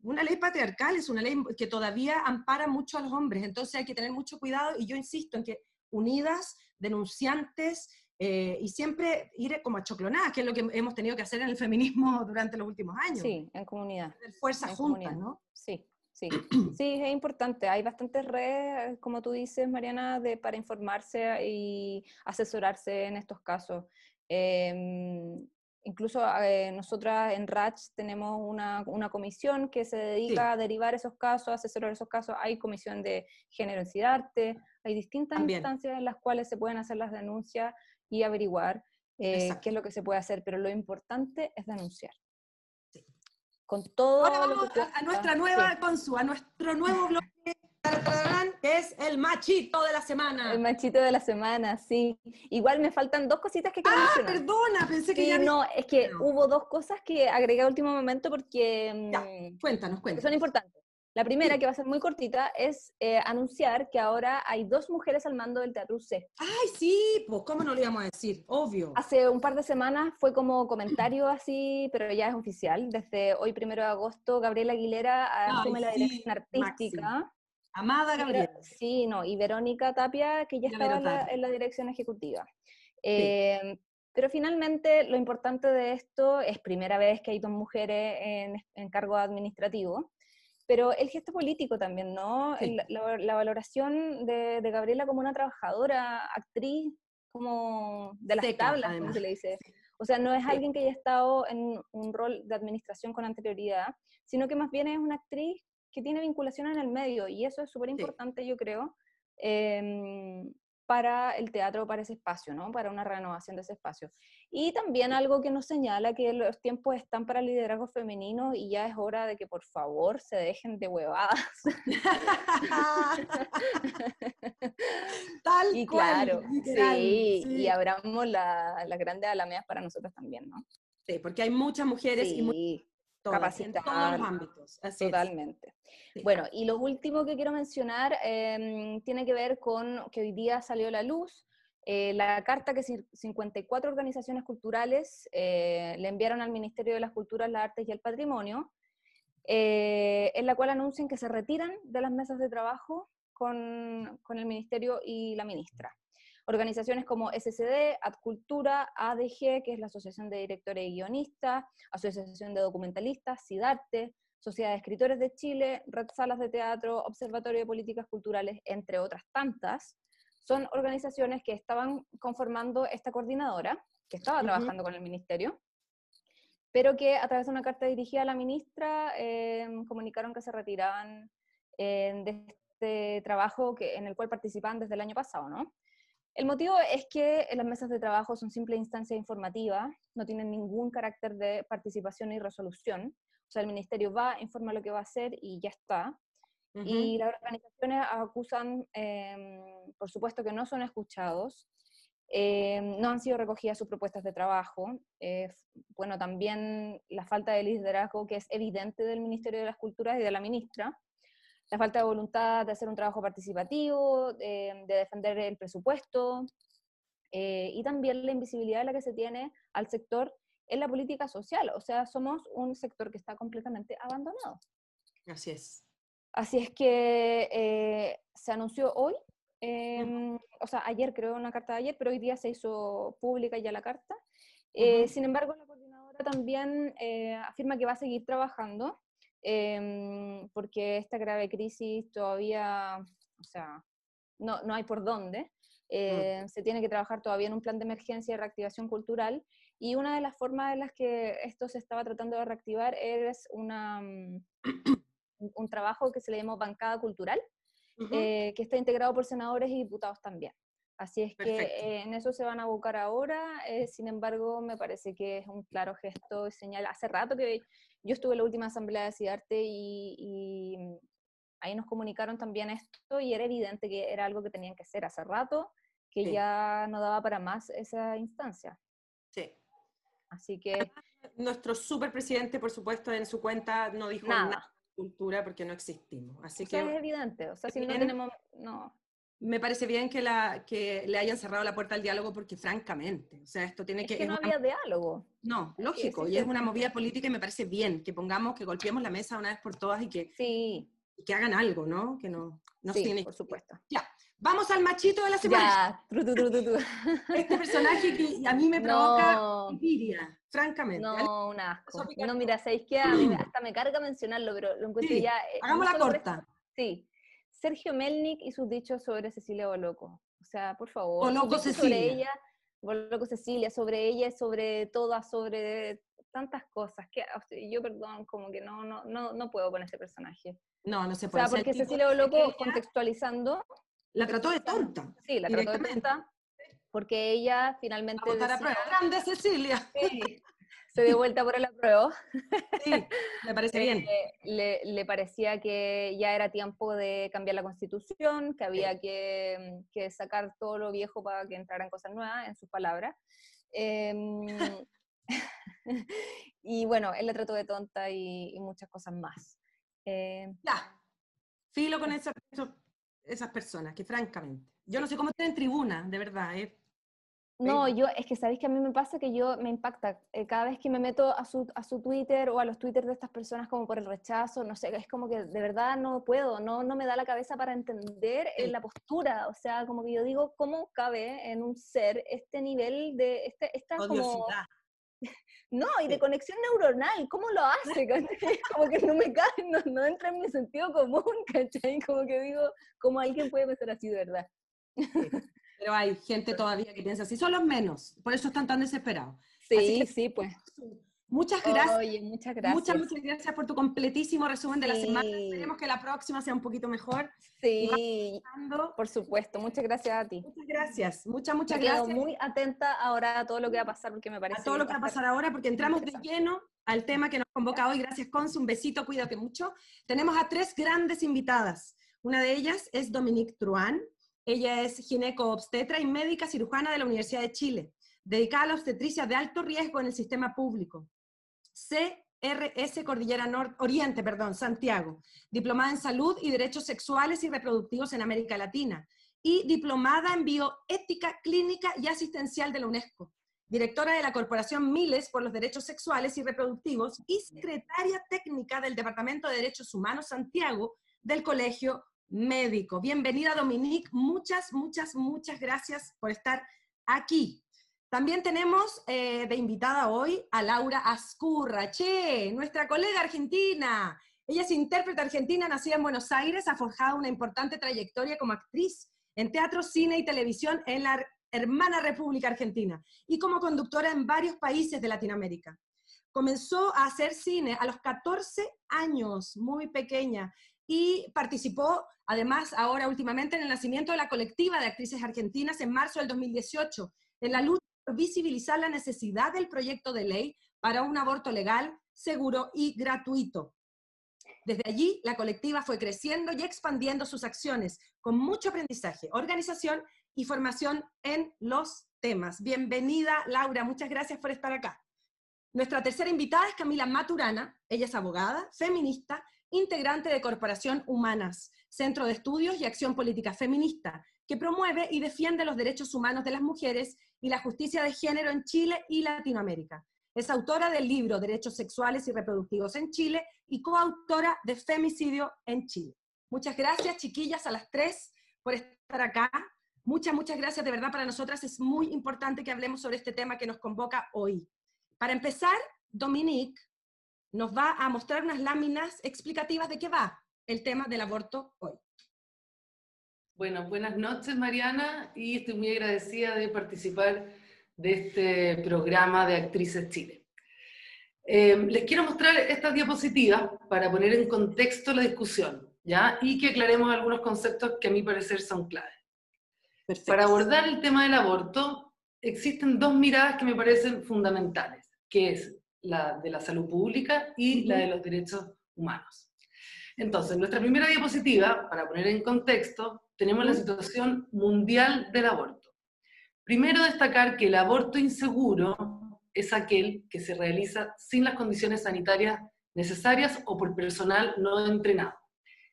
[SPEAKER 2] una ley patriarcal, es una ley que todavía ampara mucho a los hombres. Entonces hay que tener mucho cuidado y yo insisto en que unidas, denunciantes eh, y siempre ir como achoclonadas, que es lo que hemos tenido que hacer en el feminismo durante los últimos años.
[SPEAKER 3] Sí, en comunidad. En
[SPEAKER 2] juntas,
[SPEAKER 3] comunidad.
[SPEAKER 2] ¿no?
[SPEAKER 3] Sí, sí. Sí, es importante. Hay bastantes redes, como tú dices, Mariana, de, para informarse y asesorarse en estos casos. Em, incluso eh, nosotras en RACH tenemos una, una comisión que se dedica a derivar esos casos, a asesorar esos casos. Hay comisión de género en CIDARTE, hay distintas
[SPEAKER 2] También.
[SPEAKER 3] instancias en las cuales se pueden hacer las denuncias y averiguar eh, qué es lo que se puede hacer, pero lo importante es denunciar.
[SPEAKER 2] Sí.
[SPEAKER 3] Con todo
[SPEAKER 2] Ahora
[SPEAKER 3] lo
[SPEAKER 2] vamos
[SPEAKER 3] que
[SPEAKER 2] a, nuestra
[SPEAKER 3] sí.
[SPEAKER 2] nueva consu, a nuestro nuevo bloque, tarararán, que es el machito de la semana.
[SPEAKER 3] El machito de la semana, sí. Igual me faltan dos cositas que quiero
[SPEAKER 2] ah,
[SPEAKER 3] mencionar.
[SPEAKER 2] perdona, pensé que
[SPEAKER 3] Sí,
[SPEAKER 2] ya...
[SPEAKER 3] no, es que hubo dos cosas que agregué a último momento porque
[SPEAKER 2] Ya,
[SPEAKER 3] mm,
[SPEAKER 2] Cuéntanos,
[SPEAKER 3] que
[SPEAKER 2] cuéntanos.
[SPEAKER 3] son importantes. La primera, que va a ser muy cortita, es eh, anunciar que ahora hay dos mujeres al mando del Teatro UC.
[SPEAKER 2] Ay, sí, pues cómo no lo íbamos a decir, obvio.
[SPEAKER 3] Hace un par de semanas fue como comentario así, pero ya es oficial. Desde hoy, primero de agosto, Gabriela Aguilera asume la
[SPEAKER 2] sí,
[SPEAKER 3] dirección artística.
[SPEAKER 2] Amada Gabriela.
[SPEAKER 3] Sí, no, y Verónica Tapia, que ya estaba la, en la dirección ejecutiva. Eh, pero finalmente lo importante de esto es primera vez que hay dos mujeres en, en cargo administrativo, pero el gesto político también, ¿no?
[SPEAKER 2] Sí.
[SPEAKER 3] La, la valoración de, de Gabriela como una trabajadora, actriz, como de las
[SPEAKER 2] Seca,
[SPEAKER 3] tablas, como
[SPEAKER 2] además.
[SPEAKER 3] se le dice. O sea, no es
[SPEAKER 2] Sí.
[SPEAKER 3] alguien que haya estado en un rol de administración con anterioridad, sino que más bien es una actriz que tiene vinculación en el medio, y eso es súper importante, yo creo, em, para el teatro, para ese espacio, ¿no? Para una renovación de ese espacio. Y también algo que nos señala que los tiempos están para liderazgo femenino y ya es hora de que por favor se dejen de huevadas.
[SPEAKER 2] Tal
[SPEAKER 3] Y
[SPEAKER 2] cual,
[SPEAKER 3] claro,
[SPEAKER 2] literal,
[SPEAKER 3] sí,
[SPEAKER 2] sí.
[SPEAKER 3] y abramos la- las grandes alamedas para nosotros también, ¿no?
[SPEAKER 2] Sí, porque hay muchas mujeres y muy Todas, en todos los ámbitos. Así
[SPEAKER 3] totalmente. Bueno, y lo último que quiero mencionar em, tiene que ver con que hoy día salió a la luz eh, la carta que cin- 54 organizaciones culturales eh, le enviaron al Ministerio de las Culturas, las Artes y el Patrimonio, eh, en la cual anuncian que se retiran de las mesas de trabajo con, con el Ministerio y la ministra. Organizaciones como SCD, Adcultura, ADG, que es la Asociación de Directores y Guionistas, Asociación de Documentalistas, SIDARTE, Sociedad de Escritores de Chile, Red Salas de Teatro, Observatorio de Políticas Culturales, entre otras tantas, son organizaciones que estaban conformando esta coordinadora, que estaba trabajando con el ministerio, pero que a través de una carta dirigida a la ministra eh, comunicaron que se retiraban eh, de este trabajo que, en el cual participaban desde el año pasado, ¿no? El motivo es que las mesas de trabajo son simple instancia informativa, no tienen ningún carácter de participación y resolución. O sea, el ministerio va, informa lo que va a hacer y ya está.
[SPEAKER 2] Ujú.
[SPEAKER 3] Y las organizaciones acusan, em, por supuesto, que no son escuchados, em, no han sido recogidas sus propuestas de trabajo. eh, bueno, también la falta de liderazgo que es evidente del Ministerio de las Culturas y de la ministra. La falta de voluntad de hacer un trabajo participativo, de, de defender el presupuesto, eh, y también la invisibilidad de la que se tiene al sector en la política social. O sea, somos un sector que está completamente abandonado.
[SPEAKER 2] Así es.
[SPEAKER 3] Así es que eh, se anunció hoy, em, o sea, ayer creo una carta de ayer, pero hoy día se hizo pública ya la carta. Eh. Sin embargo, la coordinadora también afirma que va a seguir trabajando em, porque esta grave crisis todavía, o sea, no, no hay por dónde. Eh, Se tiene que trabajar todavía en un plan de emergencia y reactivación cultural y una de las formas en las que esto se estaba tratando de reactivar es una, mm, un- trabajo que se le llama bancada cultural, eh, que está integrado por senadores y diputados también. Así es que eh, en eso se van a abocar ahora, eh, sin embargo, me parece que es un claro gesto y señal. Hace rato que yo estuve en la última asamblea de CIDARTE y, y, mm, ahí nos comunicaron también esto y era evidente que era algo que tenían que hacer hace rato, que
[SPEAKER 2] Sí.
[SPEAKER 3] ya no daba para más esa instancia.
[SPEAKER 2] Sí.
[SPEAKER 3] Así que
[SPEAKER 2] Nuestro superpresidente, por supuesto, en su cuenta no dijo nada, de cultura porque no existimos. Así que
[SPEAKER 3] es evidente, o sea, si no tenemos, no.
[SPEAKER 2] Me parece bien que, la, que le hayan cerrado la puerta al diálogo porque francamente, o sea, esto tiene
[SPEAKER 3] es
[SPEAKER 2] que...
[SPEAKER 3] que no había diálogo.
[SPEAKER 2] No, lógico, y es una movida política y me parece bien que pongamos, que golpeemos la mesa una vez por todas y que,
[SPEAKER 3] sí.
[SPEAKER 2] que hagan algo, ¿no? Que no, no
[SPEAKER 3] sí, por supuesto.
[SPEAKER 2] Ya, Vamos al machito de la semana. este personaje que a mí me provoca no. francamente.
[SPEAKER 3] No, un asco. No, mira, ¿sabéis mí hasta me carga mencionarlo, pero lo encuentro ya...
[SPEAKER 2] Eh, hagamos la corta.
[SPEAKER 3] Sí. Sergio Melnik y sus dichos sobre Cecilia Boloco. O sea, por favor.
[SPEAKER 2] Boloco Cecilia.
[SPEAKER 3] Sobre ella, Boloco Cecilia, sobre ella, sobre todas, sobre tantas cosas. Que yo, perdón, como que no, no, no, no puedo con ese personaje.
[SPEAKER 2] No, no se puede.
[SPEAKER 3] O sea, porque Cecilia Boloco, contextualizando,
[SPEAKER 2] la trató de tonta.
[SPEAKER 3] Sí, la trató de tonta porque ella finalmente...
[SPEAKER 2] Decía, prueba. Grande Cecilia.
[SPEAKER 3] Sí, se dio vuelta por el apruebo.
[SPEAKER 2] Sí, me parece bien.
[SPEAKER 3] Eh, le, parecía que ya era tiempo de cambiar la constitución, que había que, que, sacar todo lo viejo para que entraran cosas nuevas, en sus palabras. Em, y bueno, él le trató de tonta y, muchas cosas más.
[SPEAKER 2] Eh, ya, filo con eso, esas personas, que francamente, yo no sé cómo en tribuna, de verdad. ¿eh?
[SPEAKER 3] No, yo, es que sabéis que a mí me pasa que yo me impacta eh, cada vez que me meto a su, a su Twitter o a los Twitter de estas personas como por el rechazo, no sé, es como que de verdad no puedo, no, no me da la cabeza para entender eh, la postura, o sea, como que yo digo, ¿cómo cabe en un ser este nivel de, este, esta como no, y de conexión neuronal, ¿cómo lo hace? Como que no me cae, no, entra en mi sentido común, ¿cachai? Como que digo, ¿cómo alguien puede pensar así de verdad?
[SPEAKER 2] Pero hay gente todavía que piensa así, son los menos, por eso están tan desesperados.
[SPEAKER 3] Sí, sí, pues.
[SPEAKER 2] Muchas gracias.
[SPEAKER 3] Oye, muchas gracias.
[SPEAKER 2] Muchas, muchas gracias por tu completísimo resumen de la semana. Esperemos que la próxima sea un poquito mejor.
[SPEAKER 3] Sí, por supuesto. Muchas gracias a ti.
[SPEAKER 2] Muchas gracias. Muchas, muchas gracias.
[SPEAKER 3] muy atenta ahora a todo lo que va a pasar porque me parece.
[SPEAKER 2] A todo lo que va a pasar ahora porque entramos de lleno al tema que nos convoca hoy. Gracias, Consu. Un besito, cuídate mucho. Tenemos a tres grandes invitadas. Una de ellas es Dominique Truán. Ella es gineco-obstetra y médica cirujana de la Universidad de Chile, dedicada a la obstetricia de alto riesgo en el sistema público. CRS Cordillera Norte, Oriente, perdón, Santiago, diplomada en salud y derechos sexuales y reproductivos en América Latina. Y diplomada en bioética clínica y asistencial de la UNESCO, directora de la Corporación Miles por los Derechos Sexuales y Reproductivos y secretaria técnica del Departamento de Derechos Humanos Santiago del Colegio Médico. Bienvenida Dominique, muchas, muchas, muchas gracias por estar aquí. También tenemos eh, de invitada hoy a Laura Ascurra, che, nuestra colega argentina. Ella es intérprete argentina, nacida en Buenos Aires, ha forjado una importante trayectoria como actriz en teatro, cine y televisión en la hermana República Argentina y como conductora en varios países de Latinoamérica. Comenzó a hacer cine a los 14 años, muy pequeña, y participó además ahora últimamente en el nacimiento de la colectiva de actrices argentinas en marzo del 2018, en la lucha visibilizar la necesidad del proyecto de ley para un aborto legal, seguro y gratuito. Desde allí, la colectiva fue creciendo y expandiendo sus acciones con mucho aprendizaje, organización y formación en los temas. Bienvenida, Laura, muchas gracias por estar acá. Nuestra tercera invitada es Camila Maturana, ella es abogada, feminista, integrante de Corporación Humanas, Centro de Estudios y Acción Política Feminista, que promueve y defiende los derechos humanos de las mujeres y la justicia de género en Chile y Latinoamérica. Es autora del libro Derechos Sexuales y Reproductivos en Chile y coautora de Femicidio en Chile. Muchas gracias, chiquillas, a las tres por estar acá. Muchas, muchas gracias. De verdad, para nosotras es muy importante que hablemos sobre este tema que nos convoca hoy. Para empezar, Dominique nos va a mostrar unas láminas explicativas de qué va el tema del aborto hoy.
[SPEAKER 4] Bueno, buenas noches Mariana y estoy muy agradecida de participar de este programa de Actrices Chile. Em, les quiero mostrar estas diapositivas para poner en contexto la discusión, ¿ya? Y que aclaremos algunos conceptos que a mi parecer son claves. Para abordar el tema del aborto, existen dos miradas que me parecen fundamentales, que es la de la salud pública y la de los derechos humanos. Entonces, nuestra primera diapositiva, para poner en contexto, tenemos la situación mundial del aborto. Primero destacar que el aborto inseguro es aquel que se realiza sin las condiciones sanitarias necesarias o por personal no entrenado.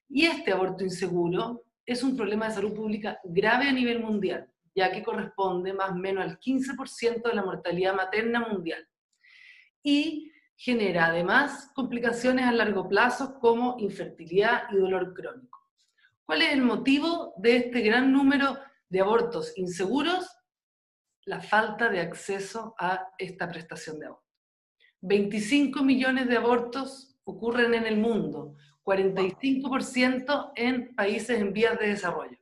[SPEAKER 4] Y este aborto inseguro es un problema de salud pública grave a nivel mundial, ya que corresponde más o menos al 15% de la mortalidad materna mundial. Y genera además complicaciones a largo plazo como infertilidad y dolor crónico. ¿Cuál es el motivo de este gran número de abortos inseguros? La falta de acceso a esta prestación de aborto. 25 millones de abortos ocurren en el mundo, 45% en países en vías de desarrollo.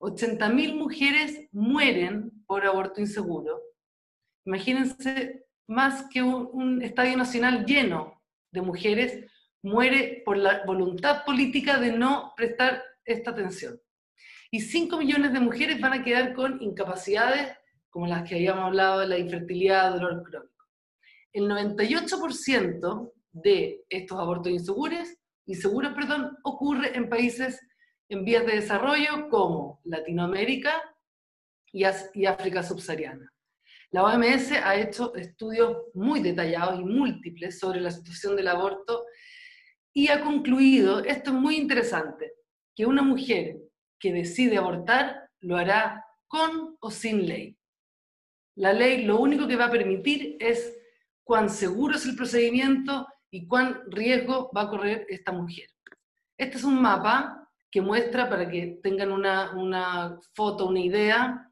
[SPEAKER 4] 80.000 mujeres mueren por aborto inseguro. Imagínense más que un, estadio nacional lleno de mujeres muere por la voluntad política de no prestar esta atención. Y 5 millones de mujeres van a quedar con incapacidades como las que habíamos hablado de la infertilidad, dolor crónico. El 98% de estos abortos inseguros, inseguros perdón, ocurre en países en vías de desarrollo como Latinoamérica y, y África subsahariana. La OMS ha hecho estudios muy detallados y múltiples sobre la situación del aborto y ha concluido, esto es muy interesante, que una mujer que decide abortar lo hará con o sin ley. La ley lo único que va a permitir es cuán seguro es el procedimiento y cuán riesgo va a correr esta mujer. Este es un mapa que muestra, para que tengan una, una foto, una idea,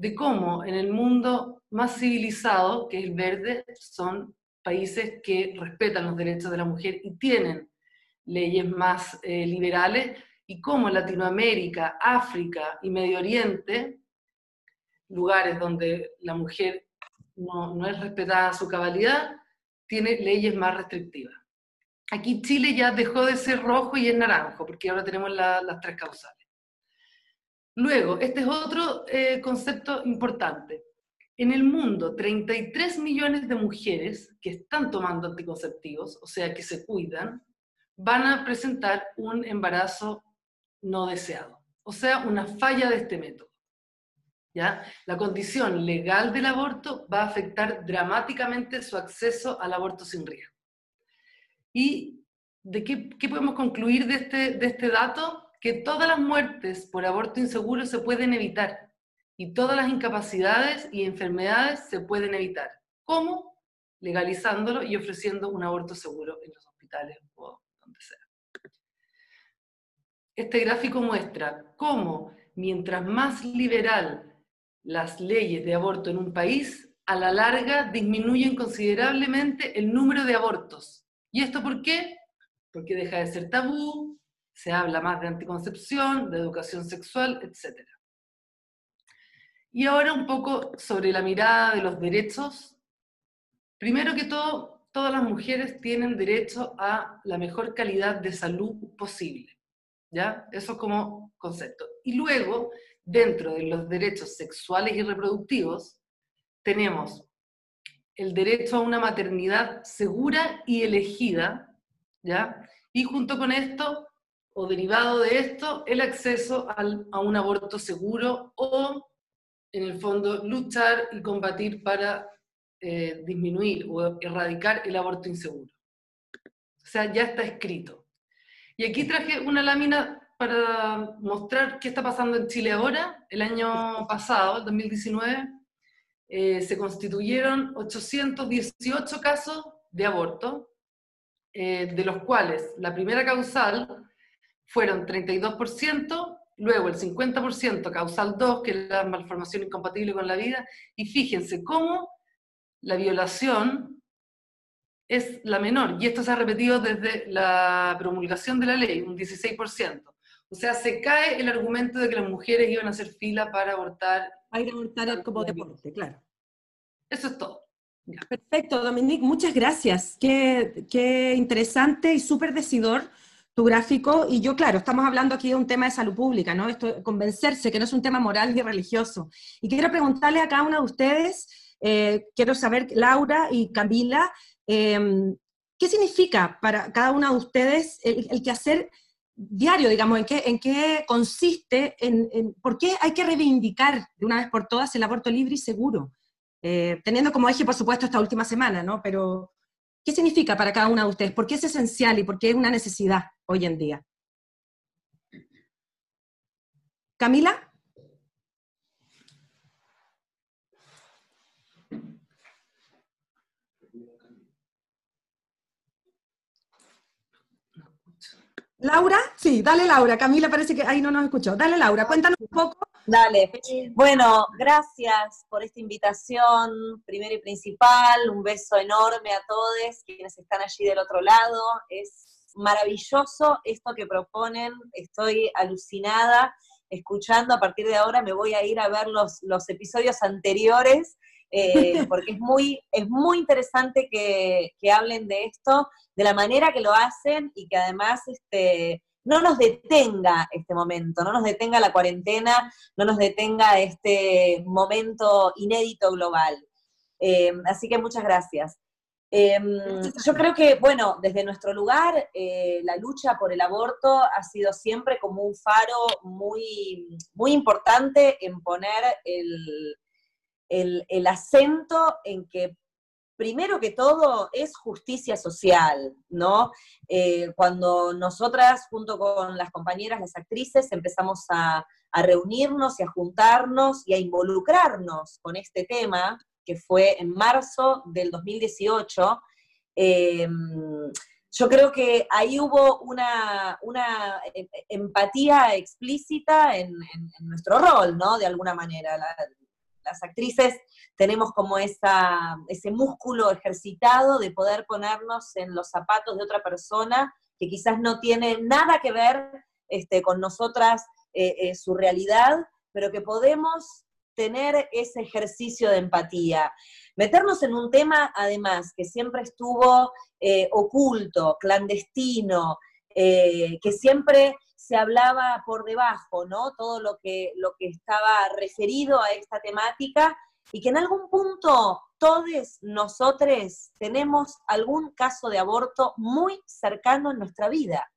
[SPEAKER 4] de cómo en el mundo más civilizado, que es el verde, son países que respetan los derechos de la mujer y tienen leyes más eh, liberales, y cómo Latinoamérica, África y Medio Oriente, lugares donde la mujer no, no es respetada su cabalidad, tiene leyes más restrictivas. Aquí Chile ya dejó de ser rojo y es naranjo, porque ahora tenemos las tres causales. Luego, este es otro eh, concepto importante. En el mundo, 33 millones de mujeres que están tomando anticonceptivos, o sea, que se cuidan, van a presentar un embarazo no deseado, o sea, una falla de este método. ¿Ya? La condición legal del aborto va a afectar dramáticamente su acceso al aborto sin riesgo. ¿Y de qué, qué podemos concluir de este, de este dato? Que todas las muertes por aborto inseguro se pueden evitar y todas las incapacidades y enfermedades se pueden evitar. ¿Cómo? Legalizándolo y ofreciendo un aborto seguro en los hospitales o donde sea. Este gráfico muestra cómo mientras más liberal las leyes de aborto en un país, a la larga disminuyen considerablemente el número de abortos. ¿Y esto por qué? Porque deja de ser tabú, se habla más de anticoncepción, de educación sexual, etc. Y ahora un poco sobre la mirada de los derechos. Primero que todo, todas las mujeres tienen derecho a la mejor calidad de salud posible. ¿Ya? Eso como concepto. Y luego, dentro de los derechos sexuales y reproductivos, tenemos el derecho a una maternidad segura y elegida, ¿ya? Y junto con esto, o derivado de esto, el acceso a un aborto seguro o, en el fondo, luchar y combatir para eh, disminuir o erradicar el aborto inseguro. O sea, ya está escrito. Y aquí traje una lámina para mostrar qué está pasando en Chile ahora. El año pasado, el 2019, eh, se constituyeron 818 casos de aborto, eh, de los cuales la primera causal fueron 32%, luego el 50% causal 2, que es la malformación incompatible con la vida, y fíjense cómo la violación es la menor, y esto se ha repetido desde la promulgación de la ley, un 16%. O sea, se cae el argumento de que las mujeres iban a hacer fila para abortar.
[SPEAKER 2] Para ir a abortar como deporte, claro.
[SPEAKER 4] Eso es todo.
[SPEAKER 2] Perfecto, Dominique, muchas gracias. Qué, qué interesante y súper decidor gráfico, y yo, claro, estamos hablando aquí de un tema de salud pública, ¿no? Esto, convencerse que no es un tema moral ni religioso. Y quiero preguntarle a cada una de ustedes, eh, quiero saber, Laura y Camila, em, ¿qué significa para cada una de ustedes el, el quehacer diario, digamos, en qué, en qué consiste, en, por qué hay que reivindicar de una vez por todas el aborto libre y seguro? Eh, teniendo como eje, por supuesto, esta última semana, ¿no? Pero, ¿qué significa para cada una de ustedes? ¿Por qué es esencial y por qué es una necesidad hoy en día? Camila. Laura, sí, dale Laura. Camila parece que ahí no nos escuchó. Dale Laura, cuéntanos un poco.
[SPEAKER 5] Dale. Bueno, gracias por esta invitación, primero y principal. Un beso enorme a todos quienes están allí del otro lado. Es maravilloso esto que proponen. Estoy alucinada escuchando. A partir de ahora me voy a ir a ver los, los episodios anteriores eh, porque es muy, es muy interesante que, hablen de esto, de la manera que lo hacen y que además este, no nos detenga este momento, no nos detenga la cuarentena, no nos detenga este momento inédito global. Eh, así que muchas gracias. Em, yo creo que, bueno, desde nuestro lugar, eh, la lucha por el aborto ha sido siempre como un faro muy, muy importante en poner el, el, acento en que primero que todo es justicia social, ¿no? Eh, cuando nosotras, junto con las compañeras, las actrices, empezamos a, reunirnos y a juntarnos y a involucrarnos con este tema, que fue en marzo del 2018, em, yo creo que ahí hubo una, em, empatía explícita en, nuestro rol, ¿no? De alguna manera las actrices tenemos como esa, ese músculo ejercitado de poder ponernos en los zapatos de otra persona que quizás no tiene nada que ver este, con nosotras eh, eh, su realidad, pero que podemos tener ese ejercicio de empatía. Meternos en un tema, además, que siempre estuvo eh, oculto, clandestino, que siempre se hablaba por debajo, ¿no? Todo lo que, lo que estaba referido a esta temática y que en algún punto todos nosotros tenemos algún caso de aborto muy cercano en nuestra vida.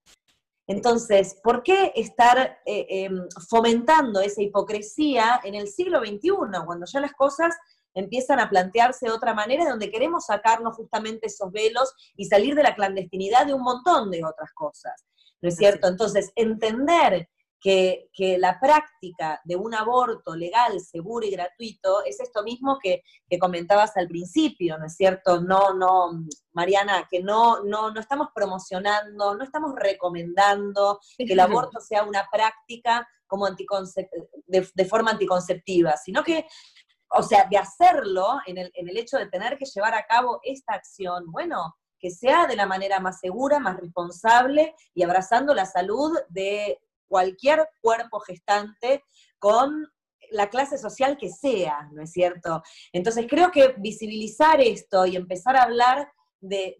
[SPEAKER 5] Entonces, ¿por qué estar eh, em, fomentando esa hipocresía en el siglo XXI, cuando ya las cosas empiezan a plantearse de otra manera, donde queremos sacarnos justamente esos velos y salir de la clandestinidad de un montón de otras cosas? ¿No es cierto? Entonces, entender que, la práctica de un aborto legal, seguro y gratuito es esto mismo que, comentabas al principio, ¿no es cierto? No, no, Mariana, que no, no, no estamos promocionando, no estamos recomendando que el aborto sea una práctica como de, de, forma anticonceptiva, sino que o sea, de hacerlo en el, en el, hecho de tener que llevar a cabo esta acción, bueno, que sea de la manera más segura, más responsable y abrazando la salud de cualquier cuerpo gestante con la clase social que sea, ¿no es cierto? Entonces creo que visibilizar esto y empezar a hablar de,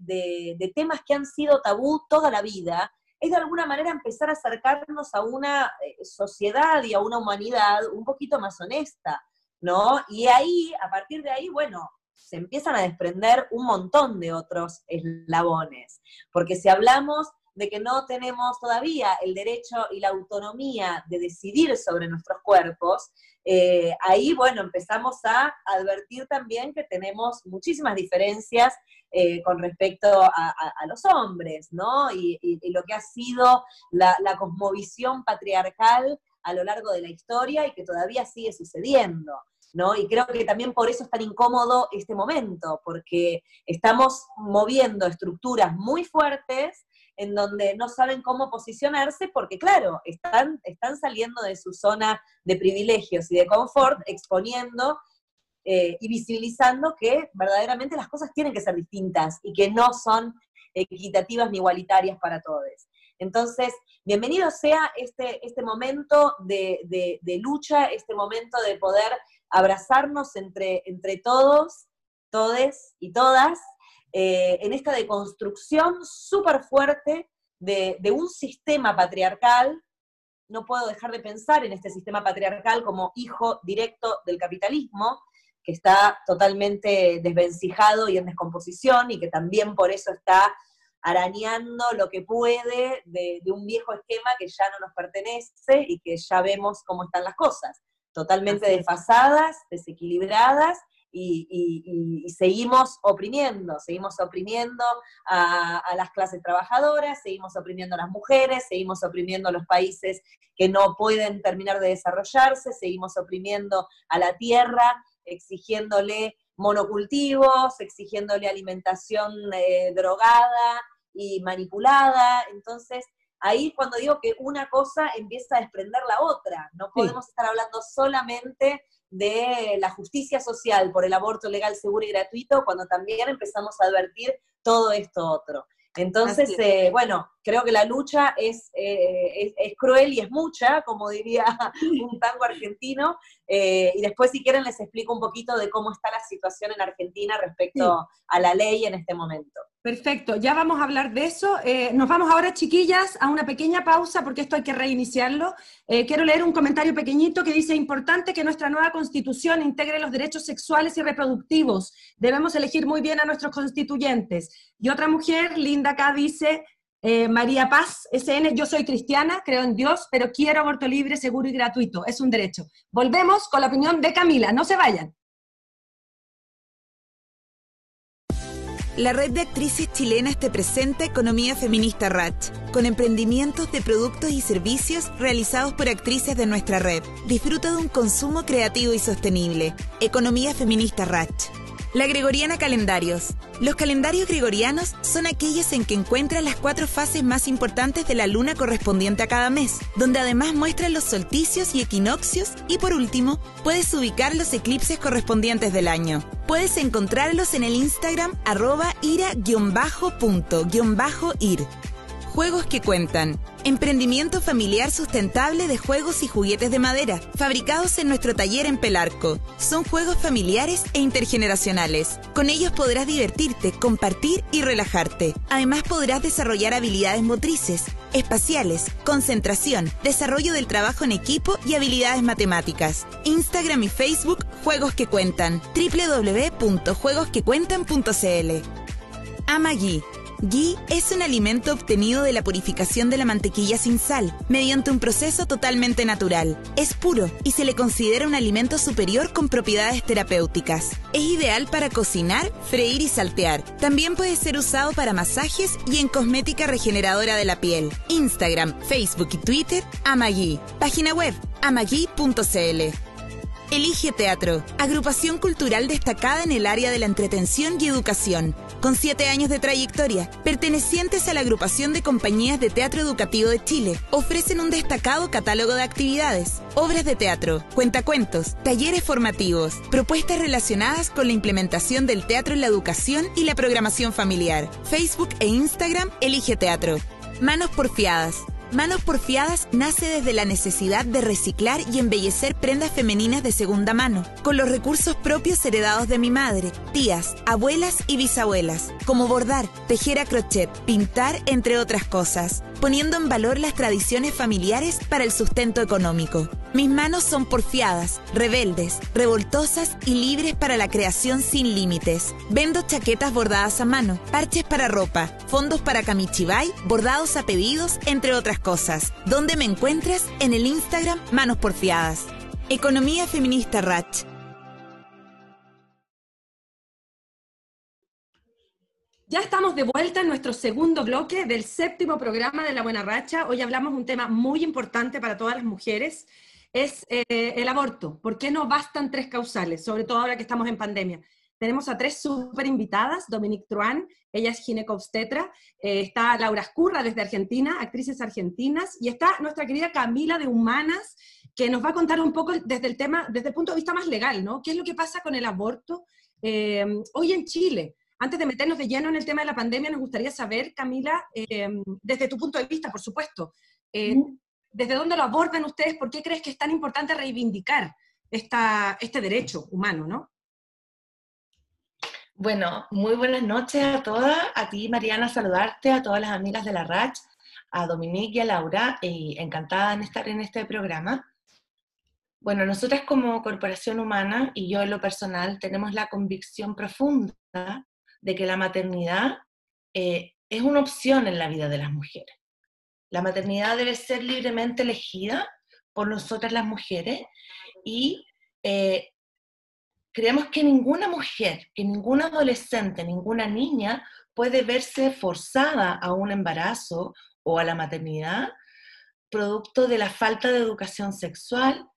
[SPEAKER 5] temas que han sido tabú toda la vida, es de alguna manera empezar a acercarnos a una eh, sociedad y a una humanidad un poquito más honesta, ¿no? Y ahí, a partir de ahí, bueno, se empiezan a desprender un montón de otros eslabones. Porque si hablamos de que no tenemos todavía el derecho y la autonomía de decidir sobre nuestros cuerpos, eh, ahí, bueno, empezamos a advertir también que tenemos muchísimas diferencias eh, con respecto a, los hombres, ¿no? Y, lo que ha sido la, la cosmovisión patriarcal a lo largo de la historia y que todavía sigue sucediendo. ¿No? Y creo que también por eso es tan incómodo este momento, porque estamos moviendo estructuras muy fuertes en donde no saben cómo posicionarse, porque claro, están, están saliendo de su zona de privilegios y de confort, exponiendo eh, y visibilizando que verdaderamente las cosas tienen que ser distintas y que no son equitativas ni igualitarias para todos. Entonces, bienvenido sea este, este momento de, de lucha, este momento de poder abrazarnos entre, entre todos, todes y todas, eh, en esta deconstrucción súper fuerte de, un sistema patriarcal. No puedo dejar de pensar en este sistema patriarcal como hijo directo del capitalismo, que está totalmente desvencijado y en descomposición y que también por eso está arañando lo que puede de, de, un viejo esquema que ya no nos pertenece y que ya vemos cómo están las cosas totalmente desfasadas, desequilibradas y, seguimos oprimiendo, seguimos oprimiendo a, las clases trabajadoras, seguimos oprimiendo a las mujeres, seguimos oprimiendo a los países que no pueden terminar de desarrollarse, seguimos oprimiendo a la tierra, exigiéndole monocultivos, exigiéndole alimentación eh, drogada y manipulada. Entonces, ahí cuando digo que una cosa empieza a desprender la otra. No podemos estar hablando solamente de la justicia social por el aborto legal, seguro y gratuito, cuando también empezamos a advertir todo esto otro. Entonces, eh, bueno, creo que la lucha eh, es, es, cruel y es mucha, como diría un tango argentino. Eh, y después, si quieren, les explico un poquito de cómo está la situación en Argentina respecto a la ley en este momento.
[SPEAKER 2] Perfecto, ya vamos a hablar de eso. nos vamos ahora, chiquillas, a una pequeña pausa porque esto hay que reiniciarlo. quiero leer un comentario pequeñito que dice, importante que nuestra nueva constitución integre los derechos sexuales y reproductivos. Debemos elegir muy bien a nuestros constituyentes. Y otra mujer, Linda acá, dice, eh, María Paz, SN, yo soy cristiana, creo en Dios, pero quiero aborto libre, seguro y gratuito. Es un derecho. Volvemos con la opinión de Camila. No se vayan.
[SPEAKER 6] La red de actrices chilenas te presenta Economía Feminista Ratch, con emprendimientos de productos y servicios realizados por actrices de nuestra red. Disfruta de un consumo creativo y sostenible. Economía Feminista Ratch. La Gregoriana Calendarios. Los calendarios gregorianos son aquellos en que encuentran las cuatro fases más importantes de la luna correspondiente a cada mes, donde además muestran los solsticios y equinoccios y por último, puedes ubicar los eclipses correspondientes del año. Puedes encontrarlos en el Instagram arroba ira-punto-ir. Juegos que cuentan. Emprendimiento familiar sustentable de juegos y juguetes de madera, fabricados en nuestro taller en Pelarco. Son juegos familiares e intergeneracionales. Con ellos podrás divertirte, compartir y relajarte. Además podrás desarrollar habilidades motrices, espaciales, concentración, desarrollo del trabajo en equipo y habilidades matemáticas. Instagram y Facebook Juegos que Cuentan. www.juegosquecuentan.cl Amagui Ghee es un alimento obtenido de la purificación de la mantequilla sin sal, mediante un proceso totalmente natural. Es puro y se le considera un alimento superior con propiedades terapéuticas. Es ideal para cocinar, freír y saltear. También puede ser usado para masajes y en cosmética regeneradora de la piel. Instagram, Facebook y Twitter, Amagui. Página web, amagui.cl. Elige Teatro, agrupación cultural destacada en el área de la entretención y educación, con siete años de trayectoria, pertenecientes a la agrupación de compañías de teatro educativo de Chile, ofrecen un destacado catálogo de actividades, obras de teatro, cuentacuentos, talleres formativos, propuestas relacionadas con la implementación del teatro en la educación y la programación familiar. Facebook e Instagram Elige Teatro. Manos porfiadas Manos Porfiadas nace desde la necesidad de reciclar y embellecer prendas femeninas de segunda mano, con los recursos propios heredados de mi madre, tías, abuelas y bisabuelas, como bordar, tejer a crochet, pintar, entre otras cosas, poniendo en valor las tradiciones familiares para el sustento económico. Mis manos son porfiadas, rebeldes, revoltosas y libres para la creación sin límites. Vendo chaquetas bordadas a mano, parches para ropa, fondos para camichibay, bordados a pedidos, entre otras cosas. ¿Dónde me encuentras? En el Instagram Manos Porfiadas. Economía Feminista Ratch.
[SPEAKER 2] Ya estamos de vuelta en nuestro segundo bloque del séptimo programa de La Buena Racha. Hoy hablamos un tema muy importante para todas las mujeres es eh, el aborto. ¿Por qué no bastan tres causales? Sobre todo ahora que estamos en pandemia. Tenemos a tres súper invitadas, Dominique Truan, ella es ginecobstetra, eh, está Laura Escurra desde Argentina, actrices argentinas, y está nuestra querida Camila de Humanas, que nos va a contar un poco desde el tema, desde el punto de vista más legal, ¿no? ¿Qué es lo que pasa con el aborto eh, hoy en Chile? Antes de meternos de lleno en el tema de la pandemia, nos gustaría saber, Camila, desde tu punto de vista, por supuesto, ¿Desde dónde lo abordan ustedes? ¿Por qué crees que es tan importante reivindicar esta, este derecho humano, no?
[SPEAKER 7] Bueno, muy buenas noches a todas, a ti Mariana, saludarte, a todas las amigas de la RACH, a Dominique y a Laura, y encantada de estar en este programa. Bueno, nosotras como Corporación Humana y yo en lo personal tenemos la convicción profunda de que la maternidad eh, es una opción en la vida de las mujeres. La maternidad debe ser libremente elegida por nosotras las mujeres y eh, creemos que ninguna mujer, que ninguna adolescente, ninguna niña puede verse forzada a un embarazo o a la maternidad producto de la falta de educación sexual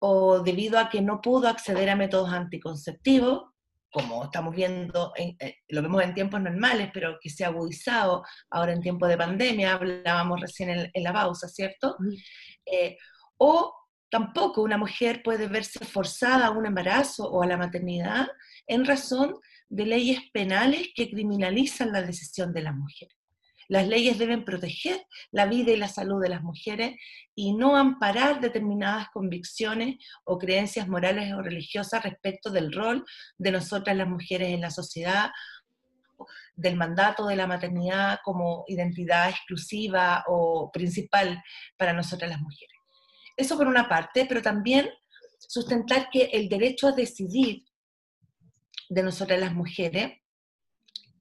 [SPEAKER 7] o debido a que no pudo acceder a métodos anticonceptivos, como estamos viendo, eh, lo vemos en tiempos normales, pero que se ha agudizado ahora en tiempos de pandemia, hablábamos recién en, la pausa, ¿cierto? Eh, o tampoco una mujer puede verse forzada a un embarazo o a la maternidad en razón de leyes penales que criminalizan la decisión de las mujeres. Las leyes deben proteger la vida y la salud de las mujeres y no amparar determinadas convicciones o creencias morales o religiosas respecto del rol de nosotras las mujeres en la sociedad, del mandato de la maternidad como identidad exclusiva o principal para nosotras las mujeres. Eso por una parte, pero también sustentar que el derecho a decidir de nosotras las mujeres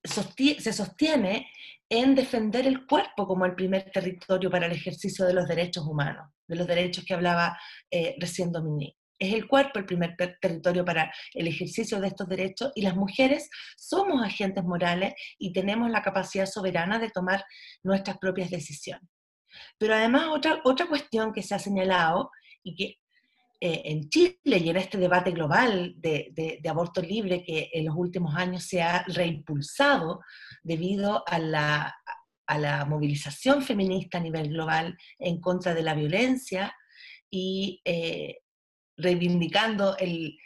[SPEAKER 7] se sostiene en defender el cuerpo como el primer territorio para el ejercicio de los derechos humanos, de los derechos que hablaba eh, recién Dominique. Es el cuerpo el primer territorio para el ejercicio de estos derechos y las mujeres somos agentes morales y tenemos la capacidad soberana de tomar nuestras propias decisiones. Pero además otra, otra cuestión que se ha señalado y que eh, en Chile y en este debate global de, aborto libre que en los últimos años se ha reimpulsado debido a la, a la movilización feminista a nivel global en contra de la violencia y eh, reivindicando el,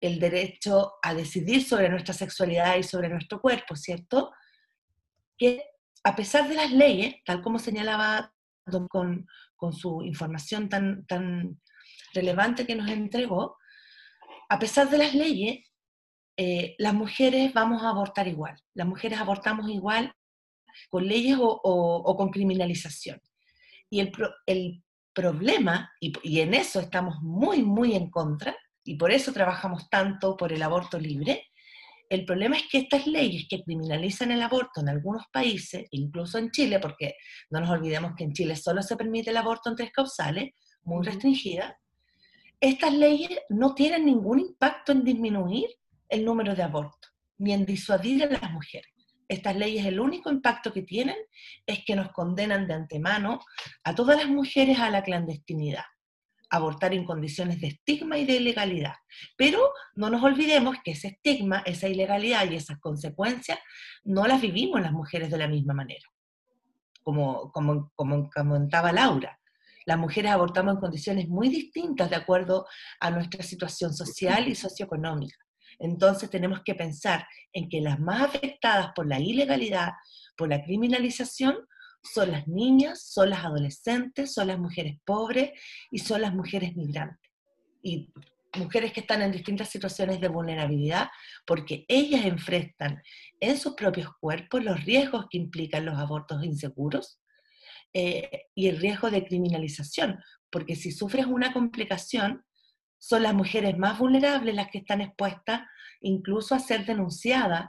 [SPEAKER 7] el derecho a decidir sobre nuestra sexualidad y sobre nuestro cuerpo, ¿cierto? Que a pesar de las leyes, tal como señalaba con, con su información tan, tan relevante que nos entregó, a pesar de las leyes, eh, las mujeres vamos a abortar igual. Las mujeres abortamos igual con leyes o, con criminalización. Y el, el problema, y, y, en eso estamos muy, muy en contra, y por eso trabajamos tanto por el aborto libre, el problema es que estas leyes que criminalizan el aborto en algunos países, incluso en Chile, porque no nos olvidemos que en Chile solo se permite el aborto en tres causales, muy restringida, estas leyes no tienen ningún impacto en disminuir el número de abortos, ni en disuadir a las mujeres. Estas leyes el único impacto que tienen es que nos condenan de antemano a todas las mujeres a la clandestinidad, abortar en condiciones de estigma y de ilegalidad. Pero no nos olvidemos que ese estigma, esa ilegalidad y esas consecuencias no las vivimos las mujeres de la misma manera, como, como, como comentaba Laura las mujeres abortamos en condiciones muy distintas de acuerdo a nuestra situación social y socioeconómica. Entonces tenemos que pensar en que las más afectadas por la ilegalidad, por la criminalización, son las niñas, son las adolescentes, son las mujeres pobres y son las mujeres migrantes. Y mujeres que están en distintas situaciones de vulnerabilidad porque ellas enfrentan en sus propios cuerpos los riesgos que implican los abortos inseguros, eh, y el riesgo de criminalización, porque si sufres una complicación, son las mujeres más vulnerables las que están expuestas incluso a ser denunciadas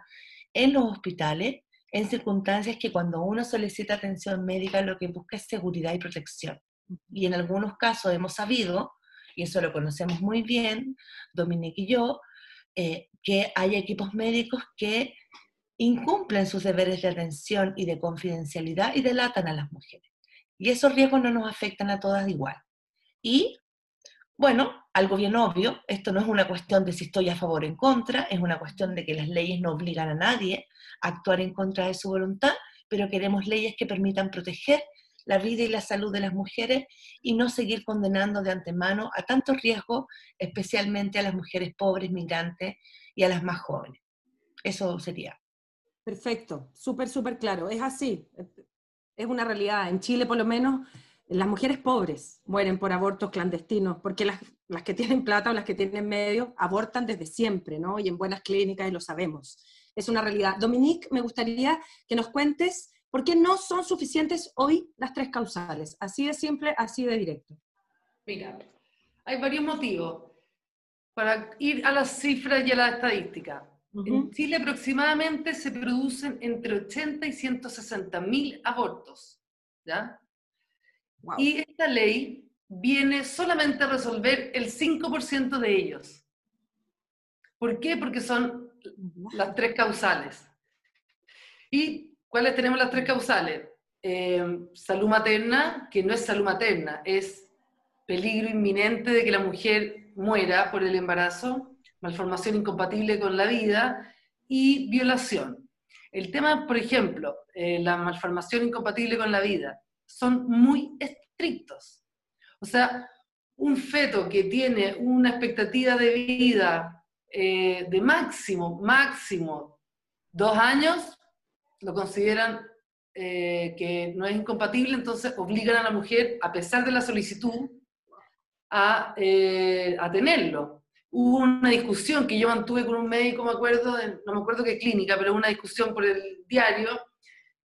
[SPEAKER 7] en los hospitales en circunstancias que cuando uno solicita atención médica lo que busca es seguridad y protección. Y en algunos casos hemos sabido, y eso lo conocemos muy bien, Dominique y yo, eh, que hay equipos médicos que incumplen sus deberes de atención y de confidencialidad y delatan a las mujeres. Y esos riesgos no nos afectan a todas igual. Y, bueno, algo bien obvio, esto no es una cuestión de si estoy a favor o en contra, es una cuestión de que las leyes no obligan a nadie a actuar en contra de su voluntad, pero queremos leyes que permitan proteger la vida y la salud de las mujeres y no seguir condenando de antemano a tantos riesgos, especialmente a las mujeres pobres, migrantes y a las más jóvenes. Eso sería.
[SPEAKER 2] Perfecto, súper, súper claro. Es así es una realidad. En Chile, por lo menos, las mujeres pobres mueren por abortos clandestinos, porque las, que tienen plata o las que tienen medios abortan desde siempre, ¿no? Y en buenas clínicas, y lo sabemos. Es una realidad. Dominique, me gustaría que nos cuentes por qué no son suficientes hoy las tres causales. Así de simple, así de directo.
[SPEAKER 4] Mira, hay varios motivos para ir a las cifras y a la estadística. En Chile aproximadamente se producen entre 80 y 160 mil abortos. ¿ya? Y esta ley viene solamente a resolver el 5% de ellos. ¿Por qué? Porque son las tres causales. ¿Y cuáles tenemos las tres causales? Eh, salud materna, que no es salud materna, es peligro inminente de que la mujer muera por el embarazo, malformación incompatible con la vida y violación. El tema, por ejemplo, eh, la malformación incompatible con la vida, son muy estrictos. O sea, un feto que tiene una expectativa de vida eh, de máximo, máximo dos años, lo consideran eh, que no es incompatible, entonces obligan a la mujer, a pesar de la solicitud, a, a tenerlo. Hubo una discusión que yo mantuve con un médico, me acuerdo, no me acuerdo qué clínica, pero una discusión por el diario,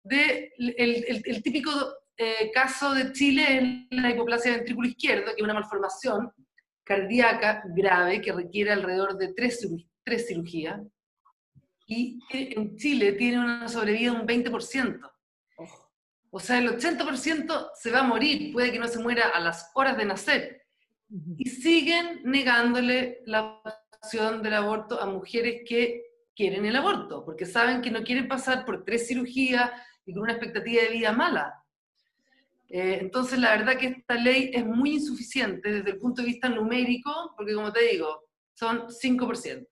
[SPEAKER 4] de el, el, típico eh, caso de Chile en la hipoplasia ventrículo izquierdo, que es una malformación cardíaca grave que requiere alrededor de tres, tres cirugías, y en Chile tiene una sobrevida de un 20%. O sea, el 80% se va a morir, puede que no se muera a las horas de nacer. Y siguen negándole la opción del aborto a mujeres que quieren el aborto, porque saben que no quieren pasar por tres cirugías y con una expectativa de vida mala. Eh, entonces, la verdad que esta ley es muy insuficiente desde el punto de vista numérico, porque como te digo, son 5%.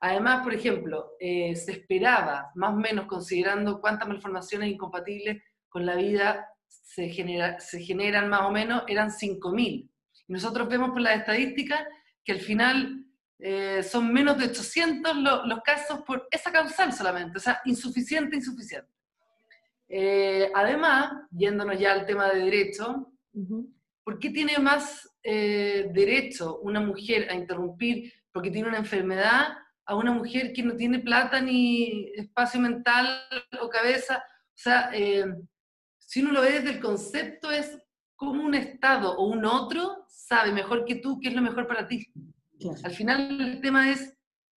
[SPEAKER 4] Además, por ejemplo, eh, se esperaba, más o menos considerando cuántas malformaciones incompatibles con la vida se, genera, se generan más o menos, eran 5.000. Y nosotros vemos por las estadísticas que al final eh, son menos de 800 los casos por esa causal solamente, o sea, insuficiente, insuficiente. Eh, además, yéndonos ya al tema de derecho, ¿por qué tiene más eh, derecho una mujer a interrumpir porque tiene una enfermedad a una mujer que no tiene plata ni espacio mental o cabeza? O sea, si uno lo ve desde el concepto, es como un Estado o un otro sabe mejor que tú qué es lo mejor para ti. Al final el tema es,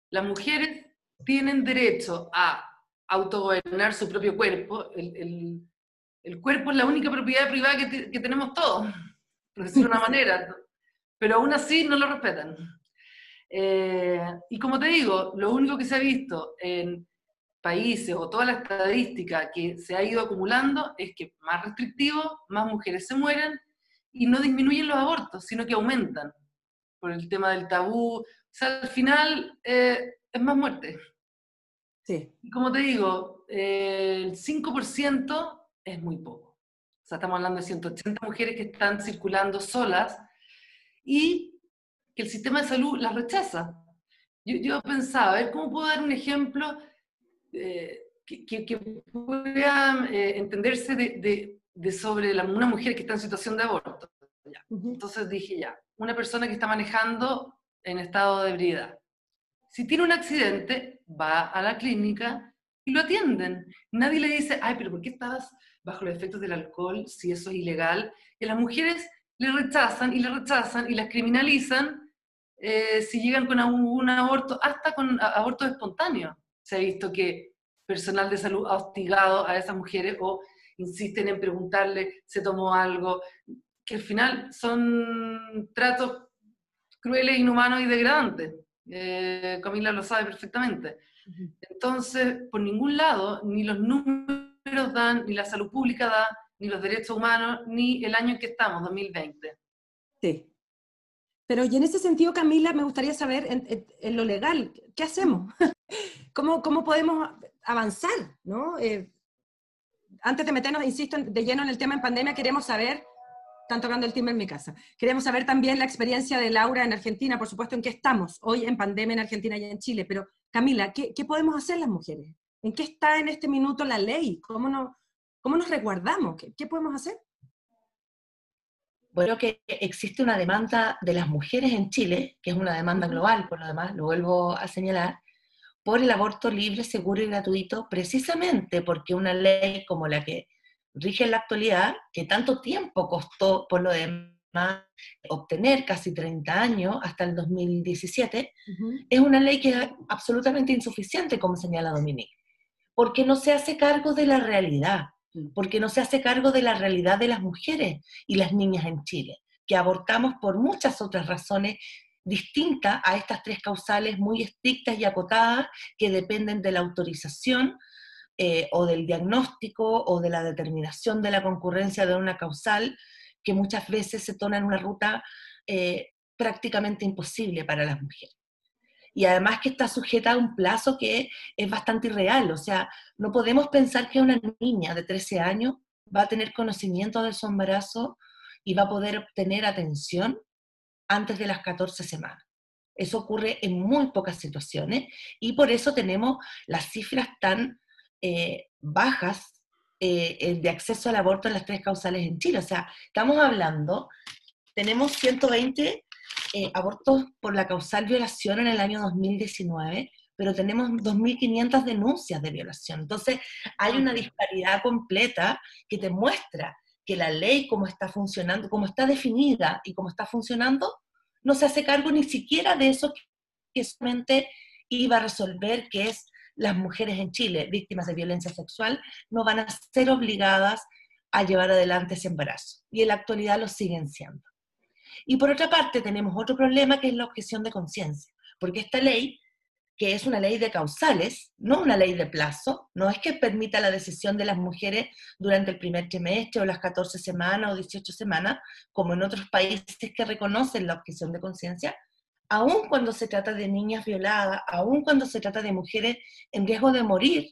[SPEAKER 4] las mujeres tienen derecho a autogobernar su propio cuerpo. El, cuerpo es la única propiedad privada que, tenemos todos, por decirlo de una manera, pero aún así no lo respetan. Eh, y como te digo, lo único que se ha visto en países o toda la estadística que se ha ido acumulando es que más restrictivo, más mujeres se mueren y no disminuyen los abortos, sino que aumentan por el tema del tabú. O sea, al final eh, es más muerte.
[SPEAKER 2] Sí.
[SPEAKER 4] Y como te digo, eh, el 5% es muy poco. O sea, estamos hablando de 180 mujeres que están circulando solas y que el sistema de salud las rechaza. Yo, yo pensaba, a ver, ¿cómo puedo dar un ejemplo eh, que, que, pueda eh, entenderse de, de, sobre una mujer que está en situación de aborto. Entonces dije ya, una persona que está manejando en estado de ebriedad. Si tiene un accidente, va a la clínica y lo atienden. Nadie le dice, ay, pero ¿por qué estabas bajo los efectos del alcohol si eso es ilegal? Y las mujeres le rechazan y le rechazan y las criminalizan eh, si llegan con un, aborto, hasta con aborto espontáneo se ha visto que personal de salud ha hostigado a esas mujeres o insisten en preguntarle, se tomó algo, que al final son tratos crueles, inhumanos y degradantes. Eh, Camila lo sabe perfectamente. Entonces, por ningún lado, ni los números dan, ni la salud pública da, ni los derechos humanos, ni el año en que estamos, 2020.
[SPEAKER 2] Sí. Pero y en ese sentido, Camila, me gustaría saber en lo legal, ¿qué hacemos? ¿Cómo, cómo podemos avanzar? ¿no? Eh, antes de meternos, insisto, de lleno en el tema en pandemia, queremos saber, están tocando el timbre en mi casa, queremos saber también la experiencia de Laura en Argentina, por supuesto, en qué estamos hoy en pandemia en Argentina y en Chile, pero Camila, ¿qué, qué podemos hacer las mujeres? ¿En qué está en este minuto la ley? ¿Cómo, no, cómo nos resguardamos? ¿Qué, ¿Qué podemos hacer?
[SPEAKER 7] Bueno, que existe una demanda de las mujeres en Chile, que es una demanda global, por lo demás, lo vuelvo a señalar, por el aborto libre, seguro y gratuito, precisamente porque una ley como la que rige en la actualidad, que tanto tiempo costó por lo demás obtener, casi 30 años, hasta el 2017, es una ley que es absolutamente insuficiente, como señala Dominique, porque no se hace cargo de la realidad, mm. porque no se hace cargo de la realidad de las mujeres y las niñas en Chile, que abortamos por muchas otras razones distinta a estas tres causales muy estrictas y acotadas que dependen de la autorización eh, o del diagnóstico o de la determinación de la concurrencia de una causal que muchas veces se torna en una ruta eh, prácticamente imposible para las mujeres. Y además que está sujeta a un plazo que es bastante irreal, o sea, no podemos pensar que una niña de 13 años va a tener conocimiento de su embarazo y va a poder obtener atención antes de las 14 semanas. Eso ocurre en muy pocas situaciones y por eso tenemos las cifras tan eh, bajas eh, de acceso al aborto en las tres causales en Chile. O sea, estamos hablando, tenemos 120 eh, abortos por la causal violación en el año 2019, pero tenemos 2.500 denuncias de violación. Entonces, hay una disparidad completa que te muestra que la ley, como está funcionando, como está definida y como está funcionando, no se hace cargo ni siquiera de eso que solamente iba a resolver, que es las mujeres en Chile víctimas de violencia sexual no van a ser obligadas a llevar adelante ese embarazo. Y en la actualidad lo siguen siendo. Y por otra parte tenemos otro problema que es la objeción de conciencia, porque esta ley, que es una ley de causales, no una ley de plazo, no es que permita la decisión de las mujeres durante el primer trimestre o las 14 semanas o 18 semanas, como en otros países que reconocen la objeción de conciencia, aun cuando se trata de niñas violadas, aun cuando se trata de mujeres en riesgo de morir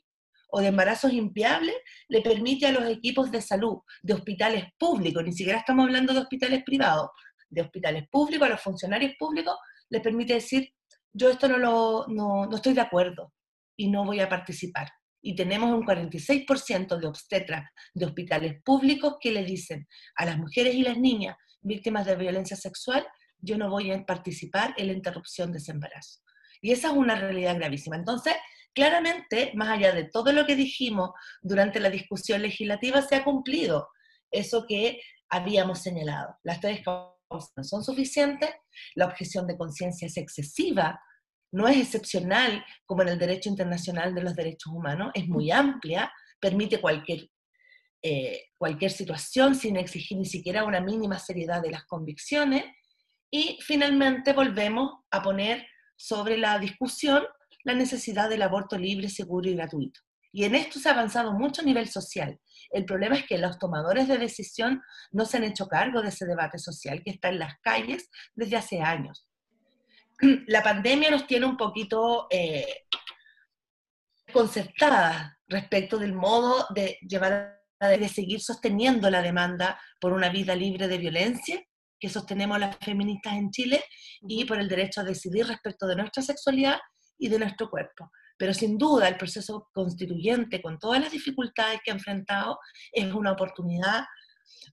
[SPEAKER 7] o de embarazos impiables, le permite a los equipos de salud de hospitales públicos, ni siquiera estamos hablando de hospitales privados, de hospitales públicos, a los funcionarios públicos, les permite decir, yo esto no, lo, no, no estoy de acuerdo y no voy a participar. Y tenemos un 46% de obstetras de hospitales públicos que le dicen a las mujeres y las niñas víctimas de violencia sexual yo no voy a participar en la interrupción de ese embarazo. Y esa es una realidad gravísima. Entonces, claramente, más allá de todo lo que dijimos durante la discusión legislativa, se ha cumplido eso que habíamos señalado. Las tres no son suficientes, la objeción de conciencia es excesiva, no es excepcional como en el derecho internacional de los derechos humanos, es muy amplia, permite cualquier, eh, cualquier situación sin exigir ni siquiera una mínima seriedad de las convicciones, y finalmente volvemos a poner sobre la discusión la necesidad del aborto libre, seguro y gratuito. Y en esto se ha avanzado mucho a nivel social. El problema es que los tomadores de decisión no se han hecho cargo de ese debate social que está en las calles desde hace años. La pandemia nos tiene un poquito eh, concertadas respecto del modo de llevar de seguir sosteniendo la demanda por una vida libre de violencia que sostenemos las feministas en Chile y por el derecho a decidir respecto de nuestra sexualidad y de nuestro cuerpo. Pero sin duda el proceso constituyente, con todas las dificultades que ha enfrentado, es una oportunidad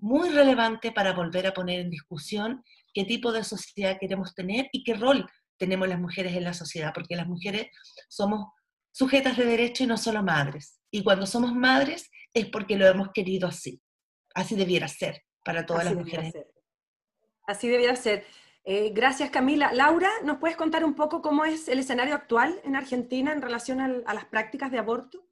[SPEAKER 7] muy relevante para volver a poner en discusión qué tipo de sociedad queremos tener y qué rol tenemos las mujeres en la sociedad, porque las mujeres somos sujetas de derecho y no solo madres. Y cuando somos madres es porque lo hemos querido así. Así debiera ser para todas las mujeres.
[SPEAKER 2] Así debiera ser. Eh, gracias, Camila. Laura, ¿nos puedes contar un poco cómo es el escenario actual en Argentina en relación a las prácticas de aborto?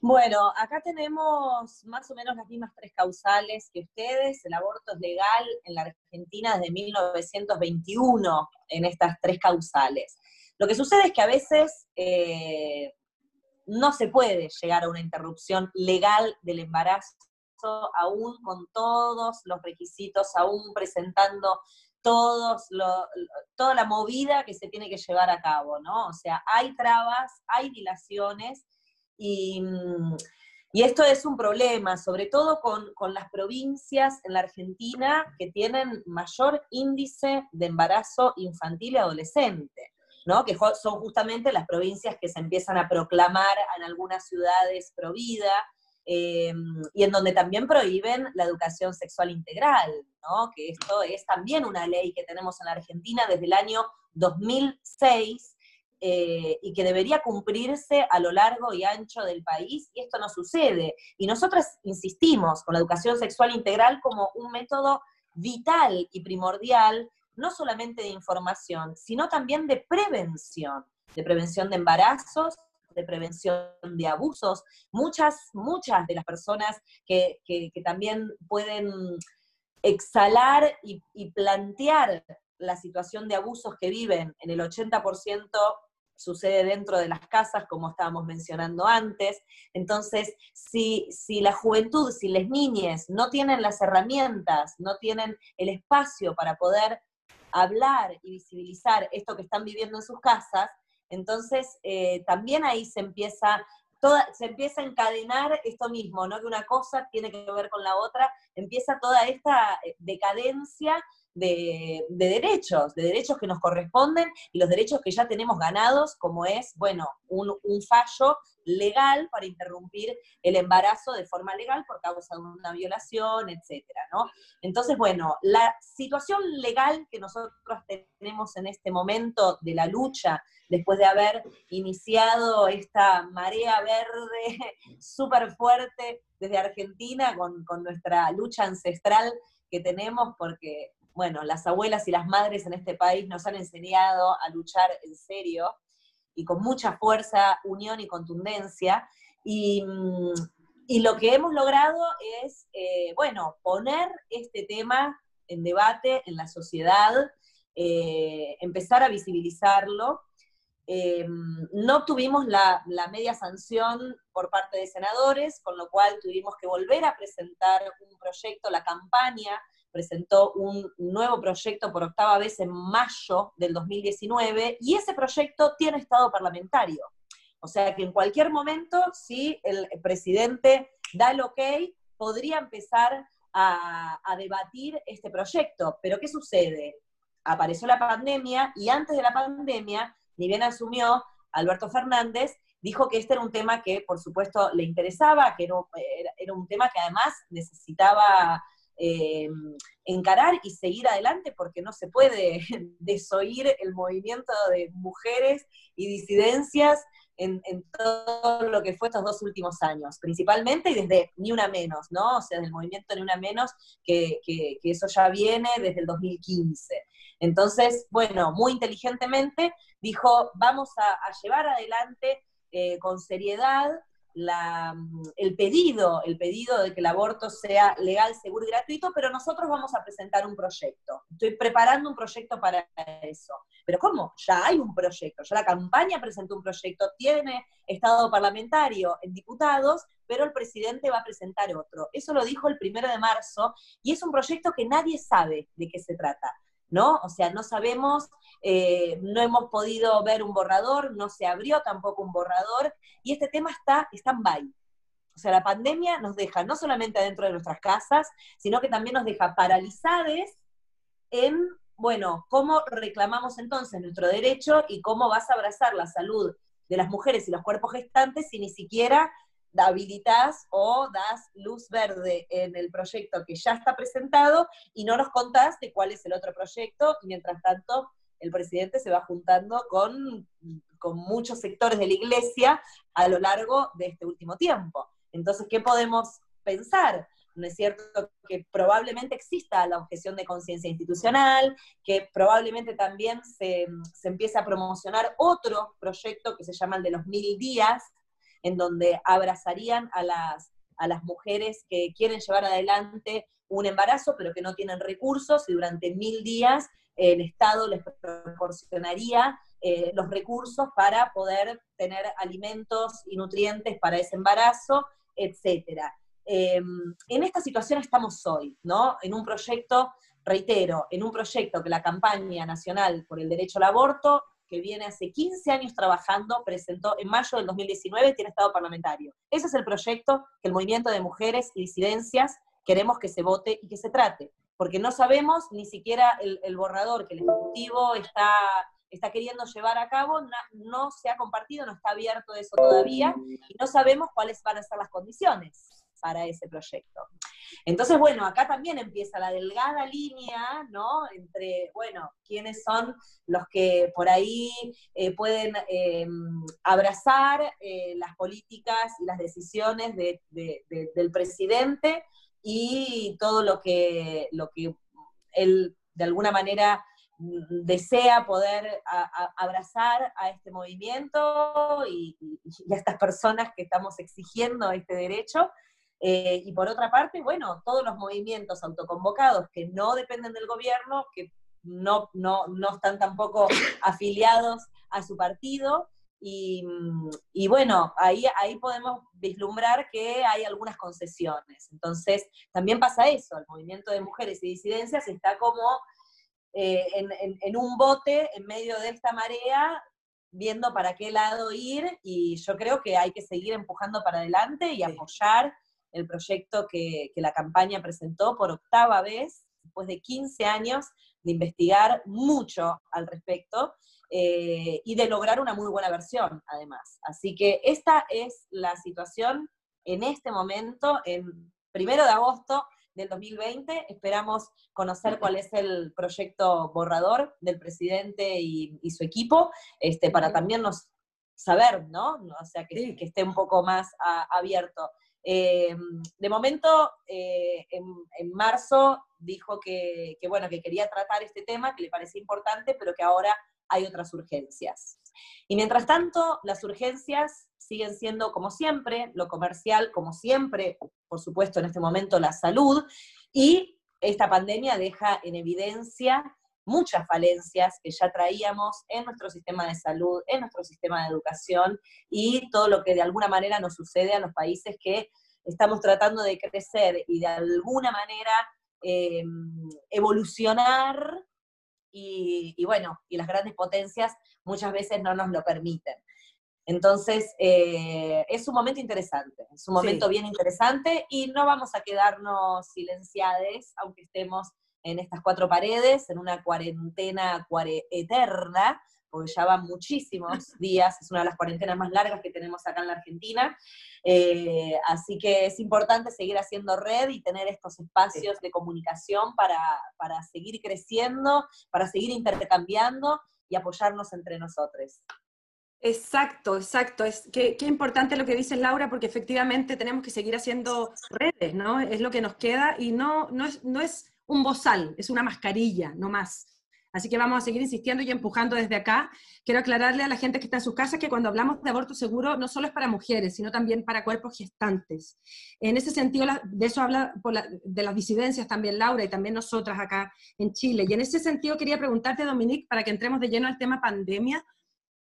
[SPEAKER 5] Bueno, acá tenemos más o menos las mismas tres causales que ustedes. El aborto es legal en la Argentina desde 1921 en estas tres causales. Lo que sucede es que a veces eh, no se puede llegar a una interrupción legal del embarazo aún con todos los requisitos, aún presentando todos toda la movida que se tiene que llevar a cabo, ¿no? O sea, hay trabas, hay dilaciones y, y esto es un problema, sobre todo con, con, las provincias en la Argentina que tienen mayor índice de embarazo infantil y adolescente. ¿no? que son justamente las provincias que se empiezan a proclamar en algunas ciudades pro Em, y en donde también prohíben la educación sexual integral, ¿no? que esto es también una ley que tenemos en la Argentina desde el año 2006 eh, y que debería cumplirse a lo largo y ancho del país, y esto no sucede. Y nosotros insistimos con la educación sexual integral como un método vital y primordial, no solamente de información, sino también de prevención, de prevención de embarazos de prevención de abusos. Muchas, muchas de las personas que, también pueden exhalar y, plantear la situación de abusos que viven en el 80% sucede dentro de las casas, como estábamos mencionando antes. Entonces, si, si la juventud, si las niñas no tienen las herramientas, no tienen el espacio para poder hablar y visibilizar esto que están viviendo en sus casas, entonces eh, también ahí se empieza, toda, se empieza a encadenar esto mismo, ¿no? Que una cosa tiene que ver con la otra, empieza toda esta eh, decadencia de, derechos, de derechos que nos corresponden y los derechos que ya tenemos ganados, como es, bueno, un, fallo legal para interrumpir el embarazo de forma legal por causa de una violación, etcétera, ¿no? Entonces, bueno, la situación legal que nosotros tenemos en este momento de la lucha, después de haber iniciado esta marea verde súper fuerte desde Argentina con, con nuestra lucha ancestral que tenemos, porque bueno, las abuelas y las madres en este país nos han enseñado a luchar en serio y con mucha fuerza, unión y contundencia. Y, mm, lo que hemos logrado es, eh, bueno, poner este tema en debate en la sociedad, eh, empezar a visibilizarlo. Eh, no tuvimos la, la, media sanción por parte de senadores, con lo cual tuvimos que volver a presentar un proyecto, la campaña presentó un nuevo proyecto por octava vez en mayo del 2019 y ese proyecto tiene estado parlamentario. O sea que en cualquier momento, si el presidente da el ok, podría empezar a, debatir este proyecto. Pero ¿qué sucede? Apareció la pandemia y antes de la pandemia, ni bien asumió Alberto Fernández, dijo que este era un tema que por supuesto le interesaba, que era un tema que además necesitaba eh, encarar y seguir adelante porque no se puede desoír el movimiento de mujeres y disidencias en, todo lo que fue estos dos últimos años, principalmente y desde Ni Una Menos, ¿no? O sea, del movimiento Ni Una Menos, que, eso ya viene desde el 2015. Entonces, bueno, muy inteligentemente dijo, vamos a, llevar adelante eh, con seriedad la, el pedido, el pedido de que el aborto sea legal, seguro y gratuito, pero nosotros vamos a presentar un proyecto. Estoy preparando un proyecto para eso. Pero ¿cómo? Ya hay un proyecto, ya la campaña presentó un proyecto, tiene estado parlamentario en diputados, pero el presidente va a presentar otro. Eso lo dijo el primero de marzo y es un proyecto que nadie sabe de qué se trata. ¿No? O sea, no sabemos, eh, no hemos podido ver un borrador, no se abrió tampoco un borrador, y este tema está stand-by. O sea, la pandemia nos deja no solamente adentro de nuestras casas, sino que también nos deja paralizados en, bueno, cómo reclamamos entonces nuestro derecho y cómo vas a abrazar la salud de las mujeres y los cuerpos gestantes si ni siquiera habilitas o das luz verde en el proyecto que ya está presentado y no nos contás de cuál es el otro proyecto y mientras tanto el presidente se va juntando con, con muchos sectores de la iglesia a lo largo de este último tiempo. Entonces, ¿qué podemos pensar? ¿No es cierto que probablemente exista la objeción de conciencia institucional, que probablemente también se, se empiece a promocionar otro proyecto que se llama el de los mil días, en donde abrazarían a las, a las mujeres que quieren llevar adelante un embarazo, pero que no tienen recursos, y durante mil días el Estado les proporcionaría eh, los recursos para poder tener alimentos y nutrientes para ese embarazo, etc. Em, en esta situación estamos hoy, ¿no? En un proyecto, reitero, en un proyecto que la campaña nacional por el derecho al aborto que viene hace 15 años trabajando, presentó en mayo del 2019, tiene estado parlamentario. Ese es el proyecto que el movimiento de mujeres y disidencias queremos que se vote y que se trate, porque no sabemos ni siquiera el, borrador que el Ejecutivo está, está queriendo llevar a cabo, no se ha compartido, no está abierto eso todavía, y no sabemos cuáles van a ser las condiciones para ese proyecto. Entonces, bueno, acá también empieza la delgada línea, ¿no? Entre, bueno, quiénes son los que por ahí eh, pueden eh, abrazar eh, las políticas y las decisiones del presidente y todo lo que, lo que él de alguna manera mm, desea poder abrazar a este movimiento y, a estas personas que estamos exigiendo este derecho, eh, y por otra parte, bueno, todos los movimientos autoconvocados que no dependen del gobierno, que no, no, no están tampoco afiliados a su partido. Y, y, bueno, ahí, ahí podemos vislumbrar que hay algunas concesiones. Entonces, también pasa eso, el movimiento de mujeres y disidencias está como eh, en, en, un bote en medio de esta marea, viendo para qué lado ir, y yo creo que hay que seguir empujando para adelante y apoyar el proyecto que, que la campaña presentó por octava vez, después de 15 años de investigar mucho al respecto eh, y de lograr una muy buena versión, además. Así que esta es la situación en este momento, en primero de agosto del 2020. Esperamos conocer cuál es el proyecto borrador del presidente y, su equipo, este, para también nos saber, ¿no? O sea, que, que esté un poco más abierto. Eh, de momento, eh, en, marzo dijo que, que, bueno, que quería tratar este tema, que le parecía importante, pero que ahora hay otras urgencias. Y mientras tanto, las urgencias siguen siendo como siempre, lo comercial como siempre, por supuesto en este momento la salud, y esta pandemia deja en evidencia muchas falencias que ya traíamos en nuestro sistema de salud, en nuestro sistema de educación y todo lo que de alguna manera nos sucede a los países que estamos tratando de crecer y de alguna manera eh, evolucionar y, bueno, y las grandes potencias muchas veces no nos lo permiten. Entonces, eh, es un momento interesante, es un momento bien interesante y no vamos a quedarnos silenciados, aunque estemos en estas cuatro paredes, en una cuarentena eterna, porque ya van muchísimos días, es una de las cuarentenas más largas que tenemos acá en la Argentina, eh, así que es importante seguir haciendo red y tener estos espacios de comunicación para, para seguir creciendo, para seguir intercambiando y apoyarnos entre nosotros.
[SPEAKER 2] Exacto, exacto. Es qué, qué, importante lo que dice Laura, porque efectivamente tenemos que seguir haciendo redes, ¿no? Es lo que nos queda y no, no, es, no es un bozal, es una mascarilla, no más. Así que vamos a seguir insistiendo y empujando desde acá. Quiero aclararle a la gente que está en su casa que cuando hablamos de aborto seguro no solo es para mujeres, sino también para cuerpos gestantes. En ese sentido, de eso habla de las disidencias también Laura y también nosotras acá en Chile. Y en ese sentido quería preguntarte, Dominique, para que entremos de lleno al tema pandemia.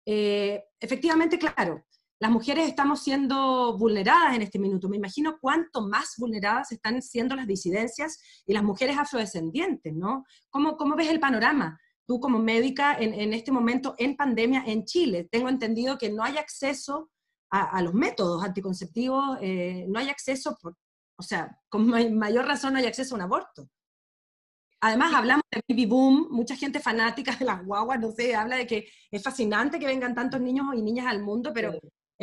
[SPEAKER 2] Eh, efectivamente, claro, las mujeres estamos siendo vulneradas en este minuto. Me imagino cuánto más vulneradas están siendo las disidencias y las mujeres afrodescendientes, ¿no? ¿Cómo, cómo ves el panorama? Tú como médica en, este momento en pandemia en Chile, tengo entendido que no hay acceso a, los métodos anticonceptivos, eh, no hay acceso, o sea, con mayor razón no hay acceso a un aborto. Además, hablamos de baby boom, mucha gente fanática de las guaguas, no sé, habla de que es fascinante que vengan tantos niños y niñas al mundo, pero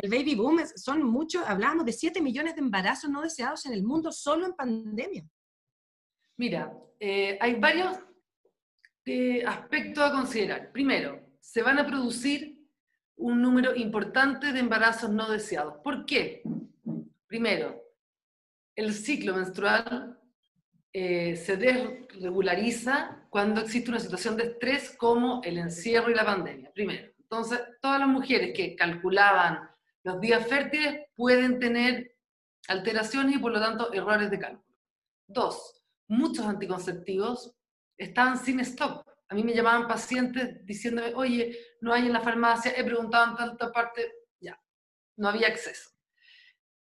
[SPEAKER 2] el baby boom son muchos, hablábamos de 7 millones de embarazos no deseados en el mundo solo en pandemia.
[SPEAKER 4] Mira, eh, hay varios eh, aspectos a considerar. Primero, se van a producir un número importante de embarazos no deseados. ¿Por qué? Primero, el ciclo menstrual eh, se desregulariza cuando existe una situación de estrés como el encierro y la pandemia. Primero, entonces, todas las mujeres que calculaban los días fértiles pueden tener alteraciones y por lo tanto errores de cálculo. Dos, muchos anticonceptivos estaban sin stock. A mí me llamaban pacientes diciéndome, oye, no hay en la farmacia, he preguntado en tanta parte, ya, no había acceso.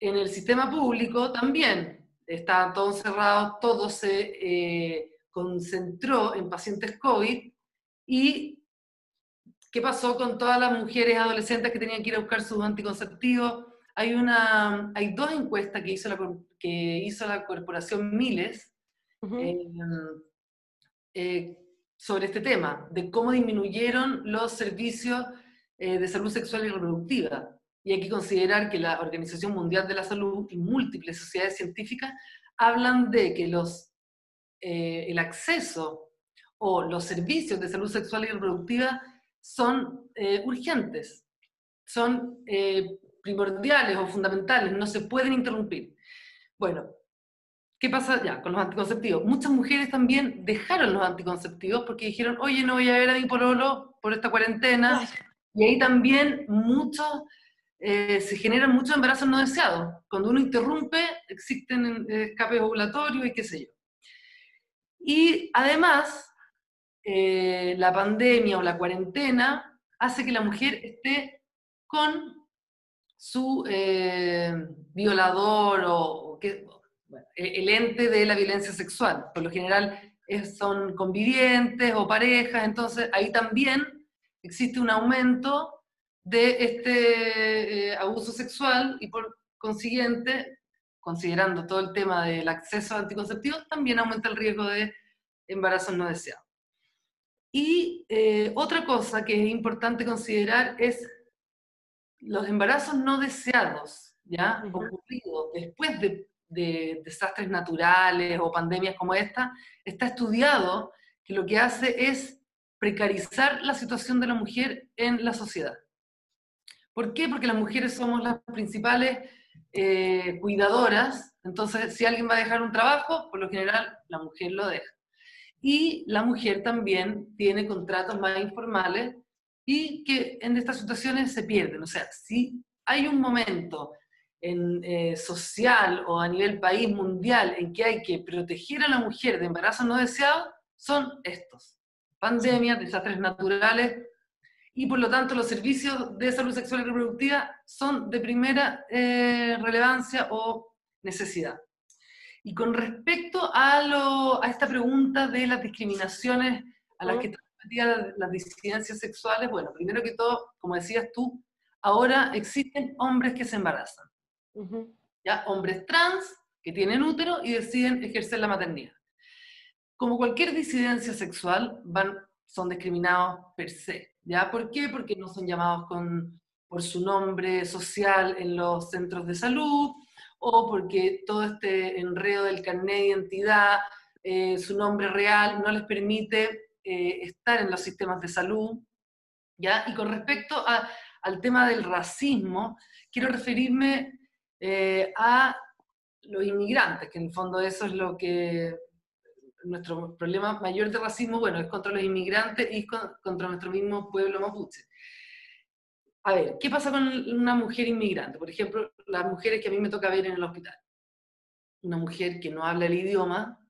[SPEAKER 4] En el sistema público también estaban todos cerrados, todo se eh, concentró en pacientes COVID y ¿Qué pasó con todas las mujeres adolescentes que tenían que ir a buscar sus anticonceptivos? Hay, una, hay dos encuestas que hizo la, que hizo la corporación Miles eh, eh, sobre este tema, de cómo disminuyeron los servicios eh, de salud sexual y reproductiva. Y hay que considerar que la Organización Mundial de la Salud y múltiples sociedades científicas hablan de que los, el acceso o los servicios de salud sexual y reproductiva son eh, urgentes, son eh, primordiales o fundamentales, no se pueden interrumpir. Bueno, ¿qué pasa ya con los anticonceptivos? Muchas mujeres también dejaron los anticonceptivos porque dijeron, oye, no voy a ver a mi pololo por esta cuarentena, y ahí también muchos, eh, se generan muchos embarazos no deseados. Cuando uno interrumpe, existen escapes ovulatorios y qué sé yo. Y además, eh, la pandemia o la cuarentena hace que la mujer esté con su eh, violador o, que, e, el ente de la violencia sexual. Por lo general son convivientes o parejas, entonces ahí también existe un aumento de este abuso sexual y por consiguiente, considerando todo el tema del acceso a anticonceptivos, también aumenta el riesgo de embarazos no deseados. Y eh, otra cosa que es importante considerar es los embarazos no deseados, ¿ya? Ocurridos después de, de, desastres naturales o pandemias como esta, está estudiado que lo que hace es precarizar la situación de la mujer en la sociedad. ¿Por qué? Porque las mujeres somos las principales eh, cuidadoras, entonces si alguien va a dejar un trabajo, por lo general la mujer lo deja. Y la mujer también tiene contratos más informales y que en estas situaciones se pierden. O sea, si hay un momento en, eh, social o a nivel país mundial en que hay que proteger a la mujer de embarazos no deseados, son estos. Pandemias, desastres naturales, y por lo tanto los servicios de salud sexual y reproductiva son de primera eh, relevancia o necesidad. Y con respecto a, lo, a esta pregunta de las discriminaciones a las que están las disidencias sexuales, bueno, primero que todo, como decías tú, ahora existen hombres que se embarazan. ¿ya? Hombres trans que tienen útero y deciden ejercer la maternidad. Como cualquier disidencia sexual, van, son discriminados per se. ¿ya? ¿Por qué? Porque no son llamados con, por su nombre social en los centros de salud, o porque todo este enredo del carnet de identidad, eh, su nombre real, no les permite eh, estar en los sistemas de salud. ¿ya? Y con respecto al tema del racismo, quiero referirme eh, a los inmigrantes, que en el fondo eso es lo que nuestro problema mayor de racismo, bueno, es contra los inmigrantes y contra nuestro mismo pueblo mapuche. A ver, ¿qué pasa con una mujer inmigrante? Por ejemplo, las mujeres que a mí me toca ver en el hospital. Una mujer que no habla el idioma.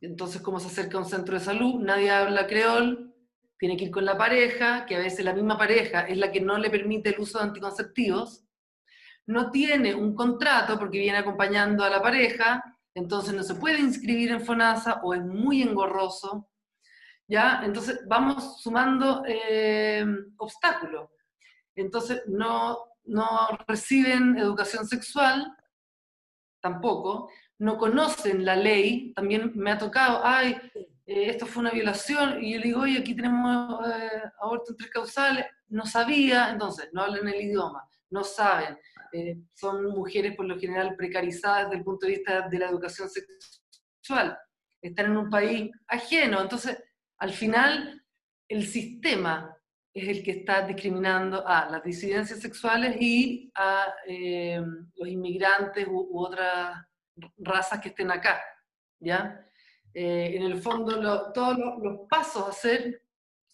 [SPEAKER 4] Entonces, ¿cómo se acerca a un centro de salud? Nadie habla creol, tiene que ir con la pareja, que a veces la misma pareja es la que no le permite el uso de anticonceptivos. No tiene un contrato porque viene acompañando a la pareja, entonces no se puede inscribir en FONASA o es muy engorroso. ¿ya? Entonces vamos sumando eh, obstáculos. Entonces no, no reciben educación sexual, tampoco, no conocen la ley, también me ha tocado, ay, eh, esto fue una violación, y yo le digo, oye, aquí tenemos eh, aborto en tres causales, no sabía, entonces, no hablan el idioma, no saben, son mujeres por lo general precarizadas desde el punto de vista de la educación sexual, están en un país ajeno, entonces al final, el sistema es el que está discriminando a las disidencias sexuales y a eh, los inmigrantes u, otras razas que estén acá, ¿ya? Eh, en el fondo, todos los, pasos a hacer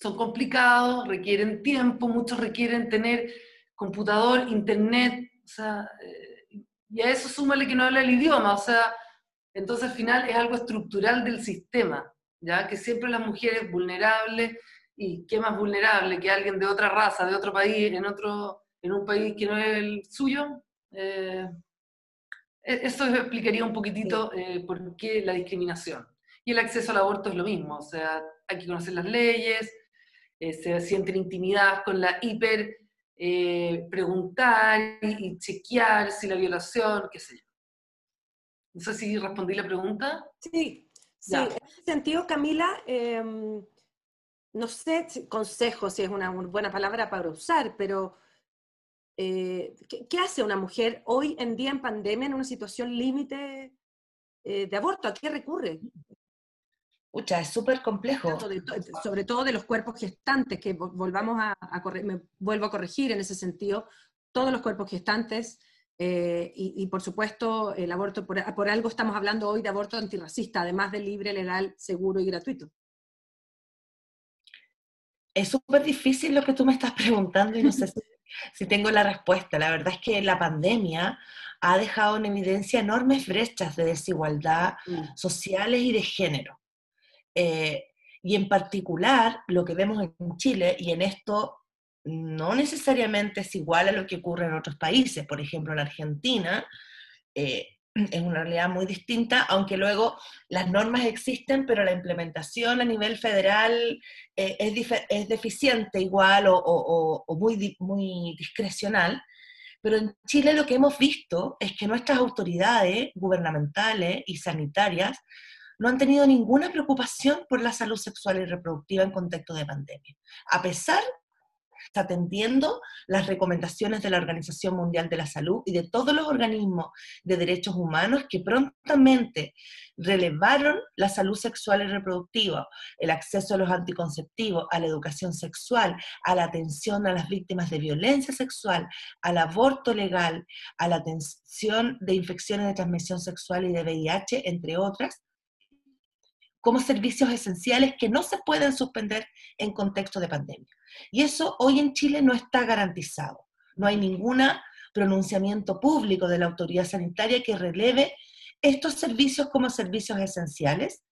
[SPEAKER 4] son complicados, requieren tiempo, muchos requieren tener computador, internet, o sea, eh, y a eso súmale que no habla el idioma, o sea, entonces al final es algo estructural del sistema, ¿ya? que siempre las mujeres vulnerables, y qué más vulnerable que alguien de otra raza, de otro país, en, otro, en un país que no es el suyo. Eh, e-, eso explicaría un poquitito eh, por qué la discriminación. Y el acceso al aborto es lo mismo, o sea, hay que conocer las leyes, eh, se sienten intimidadas con la hiper, preguntar y, y, chequear si la violación, qué sé yo. No sé si respondí la pregunta.
[SPEAKER 2] Sí, Sí, en ese sentido, Camila, em, no sé, consejo si es una buena palabra para usar, pero eh, ¿qué, hace una mujer hoy en día en pandemia en una situación límite eh, de aborto? ¿A qué recurre?
[SPEAKER 7] Pucha, es súper complejo.
[SPEAKER 2] sobre todo de los cuerpos gestantes, que volvamos a, a me vuelvo a corregir en ese sentido, todos los cuerpos gestantes eh, y, por supuesto, el aborto, por, algo estamos hablando hoy de aborto antirracista, además de libre, legal, seguro y gratuito.
[SPEAKER 7] Es súper difícil lo que tú me estás preguntando y no sé si, tengo la respuesta. La verdad es que la pandemia ha dejado en evidencia enormes brechas de desigualdad mm. sociales y de género. Eh, y en particular, lo que vemos en Chile, y en esto no necesariamente es igual a lo que ocurre en otros países, por ejemplo, en Argentina, eh, es una realidad muy distinta, aunque luego las normas existen, pero la implementación a nivel federal eh, es, deficiente igual o, muy, muy discrecional. Pero en Chile lo que hemos visto es que nuestras autoridades gubernamentales y sanitarias no han tenido ninguna preocupación por la salud sexual y reproductiva en contexto de pandemia, a pesar atendiendo las recomendaciones de la Organización Mundial de la Salud y de todos los organismos de derechos humanos que prontamente relevaron la salud sexual y reproductiva, el acceso a los anticonceptivos, a la educación sexual, a la atención a las víctimas de violencia sexual, al aborto legal, a la atención de infecciones de transmisión sexual y de VIH, entre otras, como servicios esenciales que no se pueden suspender en contexto de pandemia. Y eso hoy en Chile no está garantizado. No hay ningún pronunciamiento público de la autoridad sanitaria que releve estos servicios como servicios esenciales.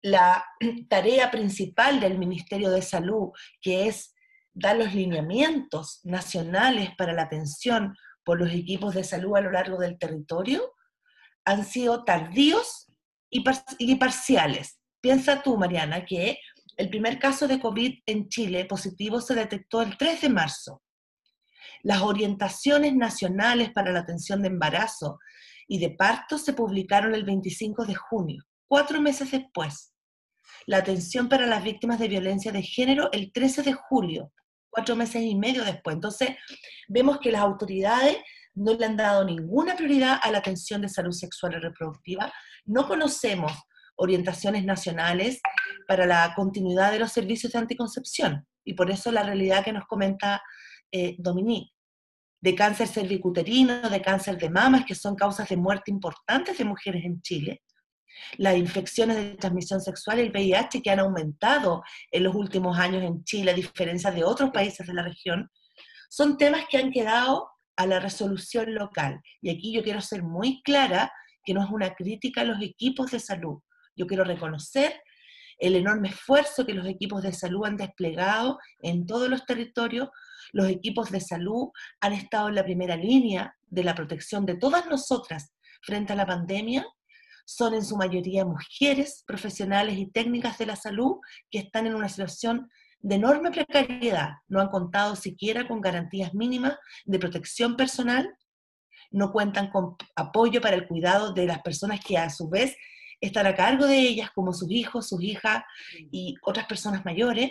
[SPEAKER 7] La tarea principal del Ministerio de Salud, que es dar los lineamientos nacionales para la atención por los equipos de salud a lo largo del territorio, han sido tardíos y, parciales. Piensa tú, Mariana, que el primer caso de COVID en Chile positivo se detectó el 3 de marzo. Las orientaciones nacionales para la atención de embarazo y de parto se publicaron el 25 de junio, cuatro meses después. La atención para las víctimas de violencia de género el 13 de julio, cuatro meses y medio después. Entonces, vemos que las autoridades no le han dado ninguna prioridad a la atención de salud sexual y reproductiva, no conocemos orientaciones nacionales para la continuidad de los servicios de anticoncepción, y por eso la realidad que nos comenta eh, Dominique, de cáncer cervicuterino, de cáncer de mamas, que son causas de muerte importantes de mujeres en Chile, las infecciones de transmisión sexual y el VIH que han aumentado en los últimos años en Chile, a diferencia de otros países de la región, son temas que han quedado a la resolución local. Y aquí yo quiero ser muy clara que no es una crítica a los equipos de salud. Yo quiero reconocer el enorme esfuerzo que los equipos de salud han desplegado en todos los territorios. Los equipos de salud han estado en la primera línea de la protección de todas nosotras frente a la pandemia. Son en su mayoría mujeres profesionales y técnicas de la salud que están en una situación de enorme precariedad, no han contado siquiera con garantías mínimas de protección personal, no cuentan con apoyo para el cuidado de las personas que a su vez están a cargo de ellas, como sus hijos, sus hijas y otras personas mayores,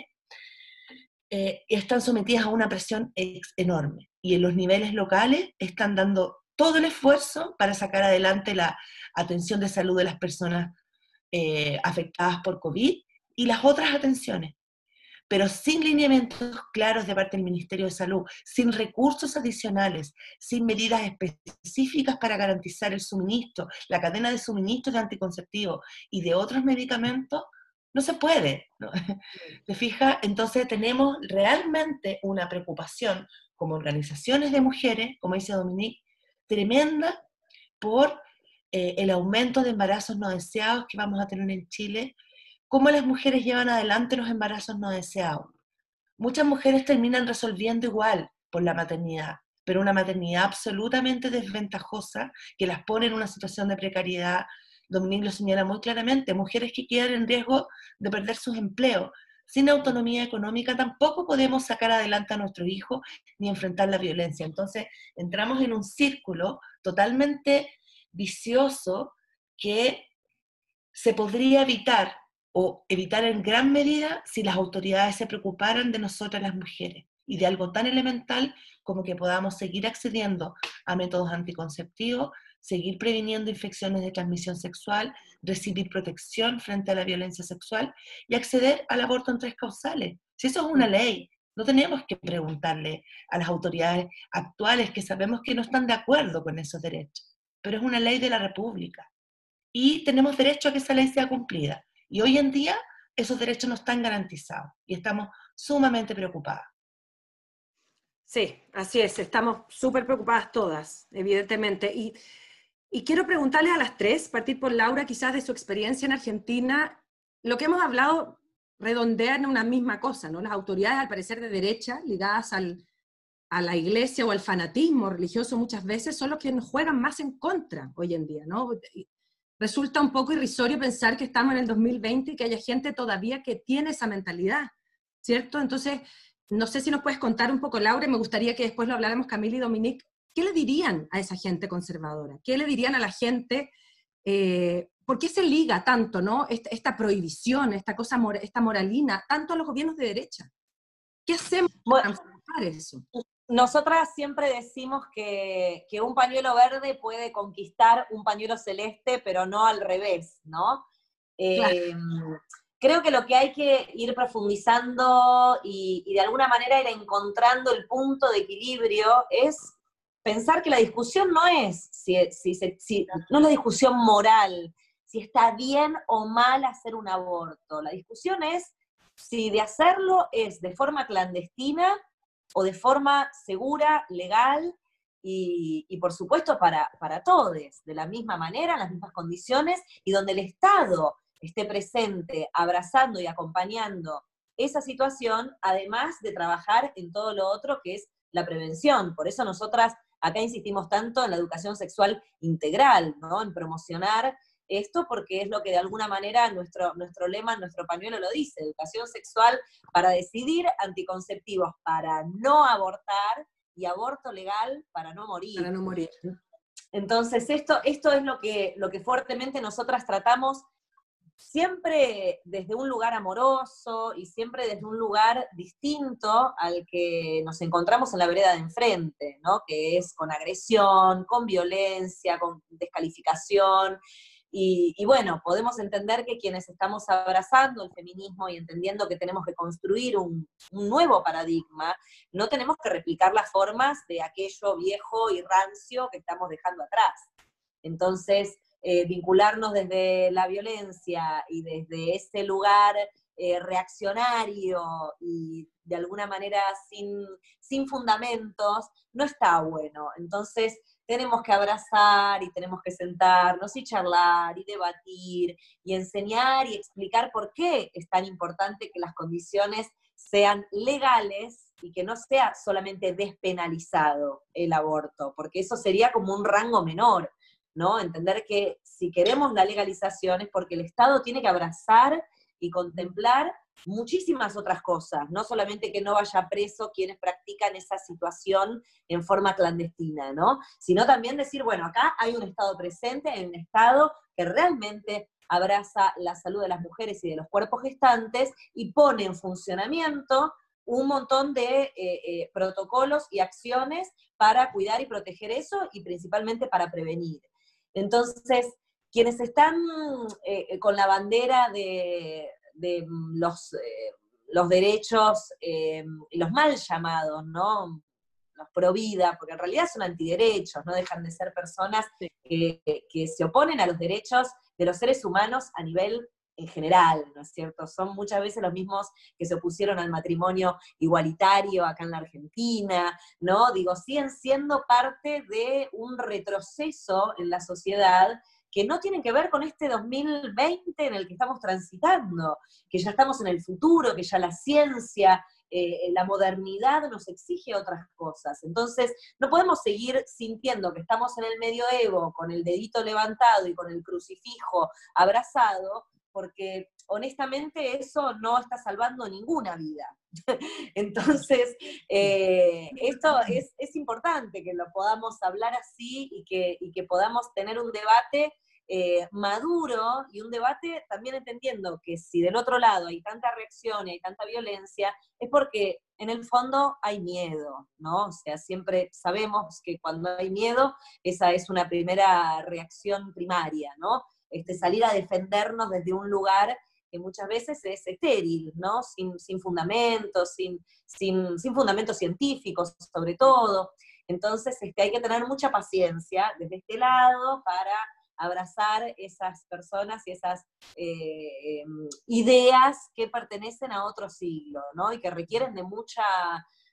[SPEAKER 7] eh, están sometidas a una presión enorme. Y en los niveles locales están dando todo el esfuerzo para sacar adelante la atención de salud de las personas eh, afectadas por COVID y las otras atenciones pero sin lineamientos claros de parte del Ministerio de Salud, sin recursos adicionales, sin medidas específicas para garantizar el suministro, la cadena de suministro de anticonceptivos y de otros medicamentos, no se puede. ¿Te fijas? Entonces tenemos realmente una preocupación como organizaciones de mujeres, como dice Dominique, tremenda por eh, el aumento de embarazos no deseados que vamos a tener en Chile cómo las mujeres llevan adelante los embarazos no deseados. Muchas mujeres terminan resolviendo igual por la maternidad, pero una maternidad absolutamente desventajosa que las pone en una situación de precariedad. Dominique lo señala muy claramente, mujeres que quedan en riesgo de perder sus empleos. Sin autonomía económica tampoco podemos sacar adelante a nuestro hijo ni enfrentar la violencia. Entonces entramos en un círculo totalmente vicioso que se podría evitar o evitar en gran medida si las autoridades se preocuparan de nosotras las mujeres y de algo tan elemental como que podamos seguir accediendo a métodos anticonceptivos, seguir previniendo infecciones de transmisión sexual, recibir protección frente a la violencia sexual y acceder al aborto en tres causales. Si eso es una ley, no tenemos que preguntarle a las autoridades actuales que sabemos que no están de acuerdo con esos derechos, pero es una ley de la República y tenemos derecho a que esa ley sea cumplida. Y hoy en día esos derechos no están garantizados y estamos sumamente preocupadas.
[SPEAKER 2] Sí, así es, estamos súper preocupadas todas, evidentemente. Y, quiero preguntarles a las tres, partir por Laura quizás de su experiencia en Argentina, lo que hemos hablado redondea en una misma cosa, ¿no? Las autoridades, al parecer de derecha, ligadas al, a la iglesia o al fanatismo religioso muchas veces, son los que nos juegan más en contra hoy en día, ¿no? Resulta un poco irrisorio pensar que estamos en el 2020 y que haya gente todavía que tiene esa mentalidad, ¿cierto? Entonces, no sé si nos puedes contar un poco, Laura, me gustaría que después lo habláramos Camila y Dominique, ¿qué le dirían a esa gente conservadora? ¿Qué le dirían a la gente? Eh, ¿Por qué se liga tanto, no? Esta, prohibición, esta cosa, esta moralina, tanto a los gobiernos de derecha. ¿Qué hacemos para transformar eso?
[SPEAKER 5] Nosotras siempre decimos que, un pañuelo verde puede conquistar un pañuelo celeste, pero no al revés, ¿no? Em, creo que lo que hay que ir profundizando y, y, de alguna manera ir encontrando el punto de equilibrio es pensar que la discusión no es, si, si, no es la discusión moral, si está bien o mal hacer un aborto. La discusión es si de hacerlo es de forma clandestina o de forma segura, legal y, por supuesto para, para todos, de la misma manera, en las mismas condiciones, y donde el Estado esté presente, abrazando y acompañando esa situación, además de trabajar en todo lo otro que es la prevención. Por eso nosotras acá insistimos tanto en la educación sexual integral, ¿no? En promocionar esto porque es lo que de alguna manera nuestro, nuestro lema, nuestro pañuelo lo dice, educación sexual para decidir, anticonceptivos para no abortar y aborto legal para no morir.
[SPEAKER 2] Para no morir.
[SPEAKER 5] Entonces, esto, esto es lo que, lo que fuertemente nosotras tratamos siempre desde un lugar amoroso y siempre desde un lugar distinto al que nos encontramos en la vereda de enfrente, ¿no? Que es con agresión, con violencia, con descalificación. Y, bueno, podemos entender que quienes estamos abrazando el feminismo y entendiendo que tenemos que construir un, nuevo paradigma, no tenemos que replicar las formas de aquello viejo y rancio que estamos dejando atrás. Entonces, eh, vincularnos desde la violencia y desde ese lugar eh, reaccionario y de alguna manera sin, sin fundamentos, no está bueno. Entonces, tenemos que abrazar y tenemos que sentarnos y charlar y debatir y enseñar y explicar por qué es tan importante que las condiciones sean legales y que no sea solamente despenalizado el aborto, porque eso sería como un rango menor, ¿no? Entender que si queremos la legalización es porque el Estado tiene que abrazar y contemplar muchísimas otras cosas, no solamente que no vaya preso quienes practican esa situación en forma clandestina, ¿no? Sino también decir, bueno, acá hay un Estado presente, hay un Estado que realmente abraza la salud de las mujeres y de los cuerpos gestantes y pone en funcionamiento un montón de eh, eh, protocolos y acciones para cuidar y proteger eso y principalmente para prevenir. Entonces, quienes están eh, con la bandera de, los, eh, los derechos eh, los mal llamados, ¿no? Los pro vida, porque en realidad son antiderechos, no dejan de ser personas que, se oponen a los derechos de los seres humanos a nivel en general, ¿no es cierto? Son muchas veces los mismos que se opusieron al matrimonio igualitario acá en la Argentina, ¿no? Digo, siguen siendo parte de un retroceso en la sociedad que no tienen que ver con este 2020 en el que estamos transitando, que ya estamos en el futuro, que ya la ciencia, eh, la modernidad nos exige otras cosas. Entonces, no podemos seguir sintiendo que estamos en el medioevo con el dedito levantado y con el crucifijo abrazado, porque honestamente eso no está salvando ninguna vida. Entonces, eh, esto es, importante que lo podamos hablar así y que, que podamos tener un debate eh, maduro y un debate también entendiendo que si del otro lado hay tanta reacción y hay tanta violencia, es porque en el fondo hay miedo, ¿no? O sea, siempre sabemos que cuando hay miedo, esa es una primera reacción primaria, ¿no? Este, salir a defendernos desde un lugar que muchas veces es estéril, ¿no? Sin, fundamentos, sin, sin, fundamentos científicos sobre todo. Entonces este, hay que tener mucha paciencia desde este lado para abrazar esas personas y esas eh, em, ideas que pertenecen a otro siglo, ¿no? Y que requieren de mucha,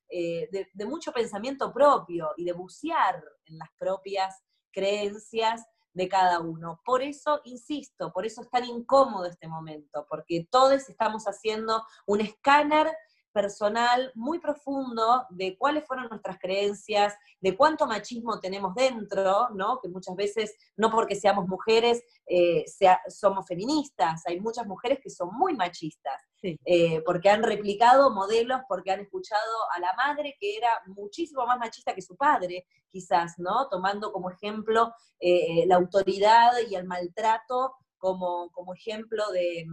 [SPEAKER 5] eh, de mucho pensamiento propio y de bucear en las propias creencias de cada uno. Por eso, insisto, por eso es tan incómodo este momento, porque todos estamos haciendo un escáner personal muy profundo de cuáles fueron nuestras creencias, de cuánto machismo tenemos dentro, ¿no? Que muchas veces, no porque seamos mujeres, eh, somos feministas, hay muchas mujeres que son muy machistas, eh, porque han replicado modelos, porque han escuchado a la madre que era muchísimo más machista que su padre, quizás, ¿no? Tomando como ejemplo eh, la autoridad y el maltrato como, como ejemplo de,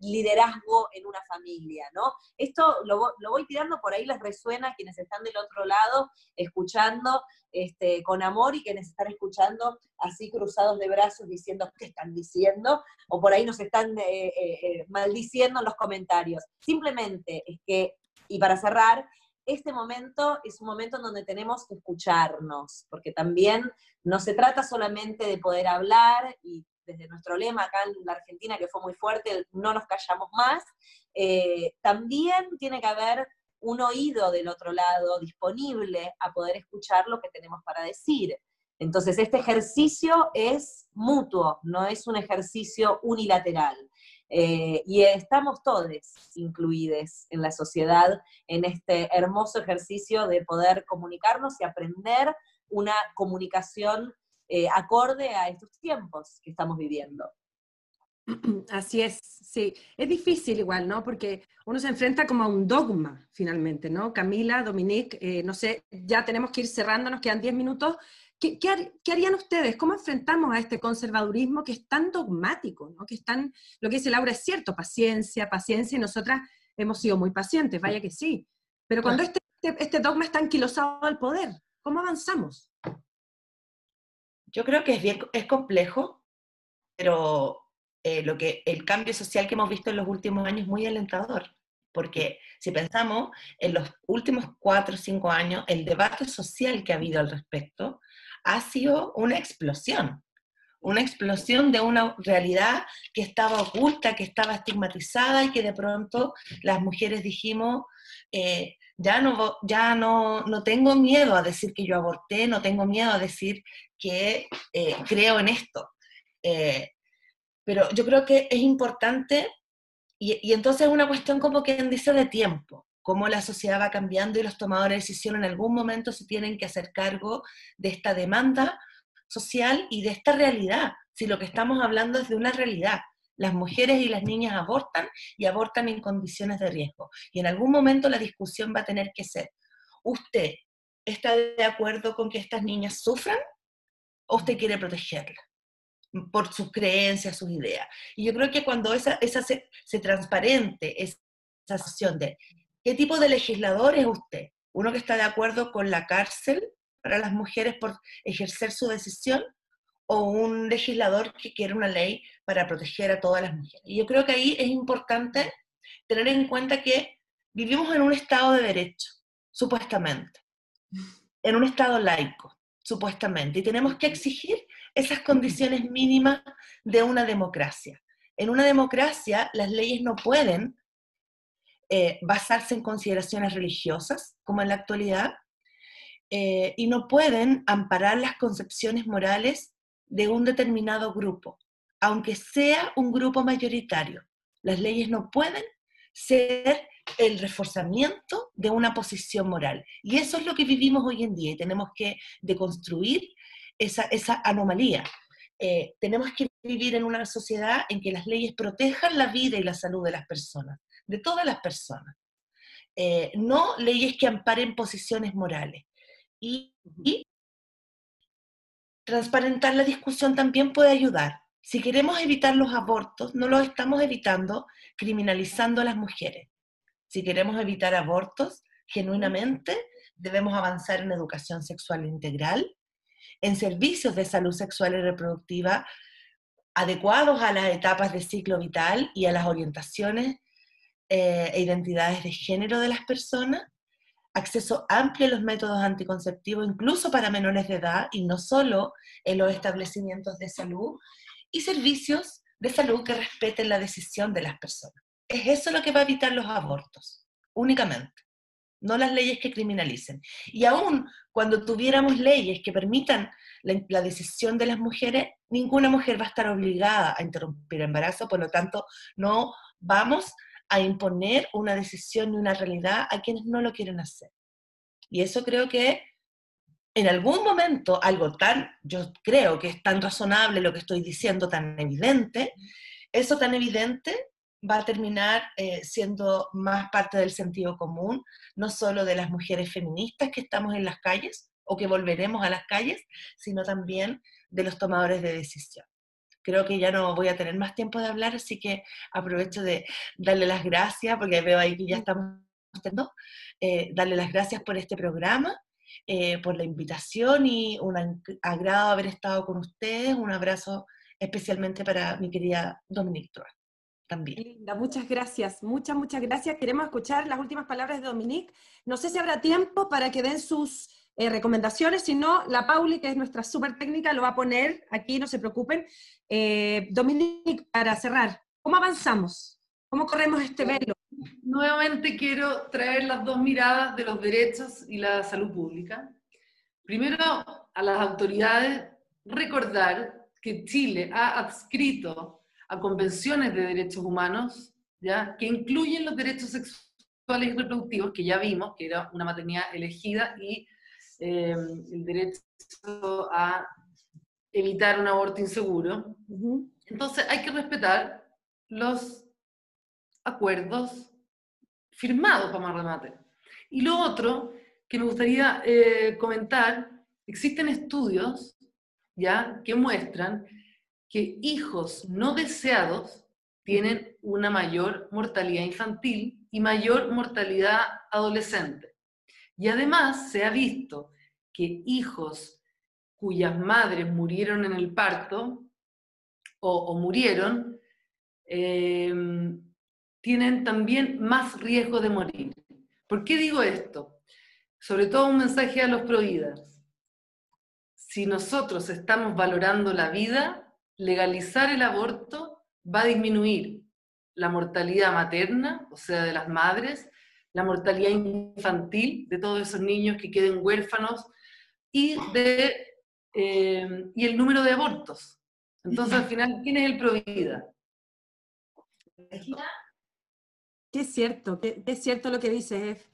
[SPEAKER 5] liderazgo en una familia, ¿no? Esto lo, lo, voy tirando, por ahí les resuena a quienes están del otro lado, escuchando este, con amor y quienes están escuchando así cruzados de brazos diciendo qué están diciendo, o por ahí nos están eh, eh, eh, maldiciendo en los comentarios. Simplemente es que, y para cerrar, este momento es un momento en donde tenemos que escucharnos, porque también no se trata solamente de poder hablar y desde nuestro lema acá en la Argentina, que fue muy fuerte, no nos callamos más, eh, también tiene que haber un oído del otro lado disponible a poder escuchar lo que tenemos para decir. Entonces, este ejercicio es mutuo, no es un ejercicio unilateral. Eh, y estamos todos incluidos en la sociedad en este hermoso ejercicio de poder comunicarnos y aprender una comunicación eh, acorde a estos tiempos que estamos viviendo.
[SPEAKER 2] Así es, sí. Es difícil igual, ¿no? Porque uno se enfrenta como a un dogma, finalmente, ¿no? Camila, Dominique, eh, no sé, ya tenemos que ir cerrando, nos quedan 10 minutos. ¿Qué, ¿Qué, harían ustedes? ¿Cómo enfrentamos a este conservadurismo que es tan dogmático, ¿no? Que es tan, lo que dice Laura es cierto, paciencia, paciencia, y nosotras hemos sido muy pacientes, vaya que sí. Pero cuando este, este, este dogma está anquilosado al poder, ¿cómo avanzamos?
[SPEAKER 7] Yo creo que es bien, es complejo, pero eh, lo que, el cambio social que hemos visto en los últimos años es muy alentador, porque si pensamos en los últimos cuatro o cinco años, el debate social que ha habido al respecto ha sido una explosión, una explosión de una realidad que estaba oculta, que estaba estigmatizada y que de pronto las mujeres dijimos, eh, ya, no, ya no, no tengo miedo a decir que yo aborté, no tengo miedo a decir que eh, creo en esto. Eh, pero yo creo que es importante, y, y, entonces es una cuestión como que dice de tiempo, cómo la sociedad va cambiando y los tomadores de decisión en algún momento se tienen que hacer cargo de esta demanda social y de esta realidad, si lo que estamos hablando es de una realidad. Las mujeres y las niñas abortan y abortan en condiciones de riesgo. Y en algún momento la discusión va a tener que ser, ¿usted está de acuerdo con que estas niñas sufran o usted quiere protegerla por sus creencias, sus ideas. Y yo creo que cuando esa, esa se, transparente, esa situación de qué tipo de legislador es usted, uno que está de acuerdo con la cárcel para las mujeres por ejercer su decisión, o un legislador que quiere una ley para proteger a todas las mujeres. Y yo creo que ahí es importante tener en cuenta que vivimos en un Estado de Derecho, supuestamente, en un Estado laico supuestamente, y tenemos que exigir esas condiciones mínimas de una democracia. En una democracia las leyes no pueden eh, basarse en consideraciones religiosas, como en la actualidad, eh, y no pueden amparar las concepciones morales de un determinado grupo, aunque sea un grupo mayoritario. Las leyes no pueden ser el reforzamiento de una posición moral. Y eso es lo que vivimos hoy en día y tenemos que deconstruir esa, esa anomalía. Eh, tenemos que vivir en una sociedad en que las leyes protejan la vida y la salud de las personas, de todas las personas. Eh, no leyes que amparen posiciones morales. Y, y transparentar la discusión también puede ayudar. Si queremos evitar los abortos, no los estamos evitando criminalizando a las mujeres. Si queremos evitar abortos, genuinamente debemos avanzar en educación sexual integral, en servicios de salud sexual y reproductiva adecuados a las etapas de ciclo vital y a las orientaciones eh, e identidades de género de las personas, acceso amplio a los métodos anticonceptivos, incluso para menores de edad y no solo en los establecimientos de salud, y servicios de salud que respeten la decisión de las personas. Es eso lo que va a evitar los abortos, únicamente. no las leyes que criminalicen. Y aún cuando tuviéramos leyes que permitan la, decisión de las mujeres, ninguna mujer va a estar obligada a interrumpir el embarazo, por lo tanto, no vamos a imponer una decisión y una realidad a quienes no lo quieren hacer. Y eso creo que en algún momento, algo tan, yo creo que es tan razonable lo que estoy diciendo, tan evidente, eso tan evidente va a terminar eh, siendo más parte del sentido común, no solo de las mujeres feministas que estamos en las calles o que volveremos a las calles, sino también de los tomadores de decisión. Creo que ya no voy a tener más tiempo de hablar, así que aprovecho de darle las gracias, porque veo ahí que ya estamos eh, darle las gracias por este programa, eh, por la invitación y un agrado haber estado con ustedes. Un abrazo especialmente para mi querida Dominique Troa también.
[SPEAKER 2] Linda, muchas gracias, muchas, muchas gracias. Queremos escuchar las últimas palabras de Dominique. No sé si habrá tiempo para que den sus eh, recomendaciones, si no, la Pauli, que es nuestra súper técnica, lo va a poner aquí, no se preocupen. Eh, Dominique, para cerrar, ¿cómo avanzamos? ¿Cómo corremos este velo?
[SPEAKER 4] Nuevamente quiero traer las dos miradas de los derechos y la salud pública. Primero, a las autoridades, recordar que Chile ha adscrito a convenciones de derechos humanos, ¿ya? que incluyen los derechos sexuales y reproductivos, que ya vimos, que era una maternidad elegida, y eh, el derecho a evitar un aborto inseguro. Entonces hay que respetar los acuerdos firmados para más remate. Y lo otro que me gustaría eh, comentar, existen estudios ya que muestran que hijos no deseados tienen una mayor mortalidad infantil y mayor mortalidad adolescente. Y además se ha visto que hijos cuyas madres murieron en el parto o, murieron, em, tienen también más riesgo de morir. ¿Por qué digo esto? Sobre todo un mensaje a los providas. Si nosotros estamos valorando la vida, legalizar el aborto va a disminuir la mortalidad materna, o sea, de las madres, la mortalidad infantil de todos esos niños que queden huérfanos y, de, eh, y el número de abortos. Entonces, al final, ¿quién es el provida?
[SPEAKER 2] Qué es cierto, qué, es cierto lo que dice Ef.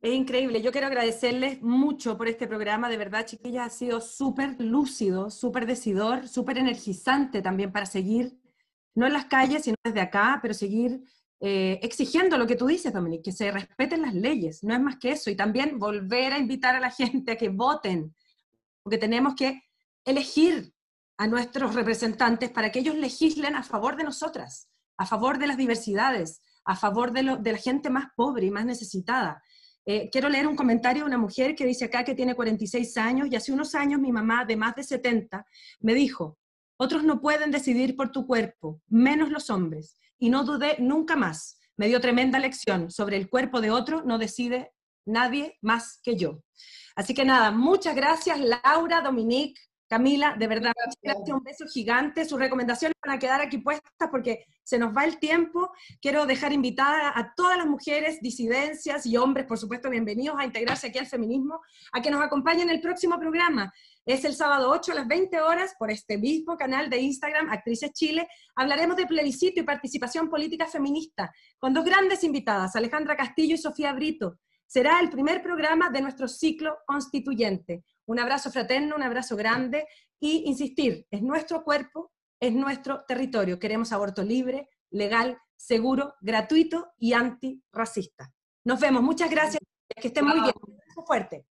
[SPEAKER 2] Es increíble. Yo quiero agradecerles mucho por este programa. De verdad, chiquillas, ha sido súper lúcido, súper decidor, súper energizante también para seguir, no en las calles, sino desde acá, pero seguir eh, exigiendo lo que tú dices, Dominique, que se respeten las leyes. No es más que eso. Y también volver a invitar a la gente a que voten, porque tenemos que elegir a nuestros representantes para que ellos legislen a favor de nosotras, a favor de las diversidades, a favor de, la gente más pobre y más necesitada. Eh, quiero leer un comentario de una mujer que dice acá que tiene 46 años y hace unos años mi mamá de más de 70 me dijo, otros no pueden decidir por tu cuerpo, menos los hombres. Y no dudé nunca más. Me dio tremenda lección sobre el cuerpo de otro, no decide nadie más que yo. Así que nada, muchas gracias Laura, Dominique, Camila, de verdad, gracias. un beso gigante. Sus recomendaciones van a quedar aquí puestas porque se nos va el tiempo. Quiero dejar invitada a todas las mujeres, disidencias y hombres, por supuesto, bienvenidos a integrarse aquí al feminismo, a que nos acompañen en el próximo programa. Es el sábado 8 a las 20 horas por este mismo canal de Instagram, Actrices Chile. Hablaremos de plebiscito y participación política feminista con dos grandes invitadas, Alejandra Castillo y Sofía Brito. Será el primer programa de nuestro ciclo constituyente. Un abrazo fraterno, un abrazo grande y insistir, es nuestro cuerpo, es nuestro territorio. Queremos aborto libre, legal, seguro, gratuito y antirracista. Nos vemos. Muchas gracias. Que estén muy bien. Un fuerte.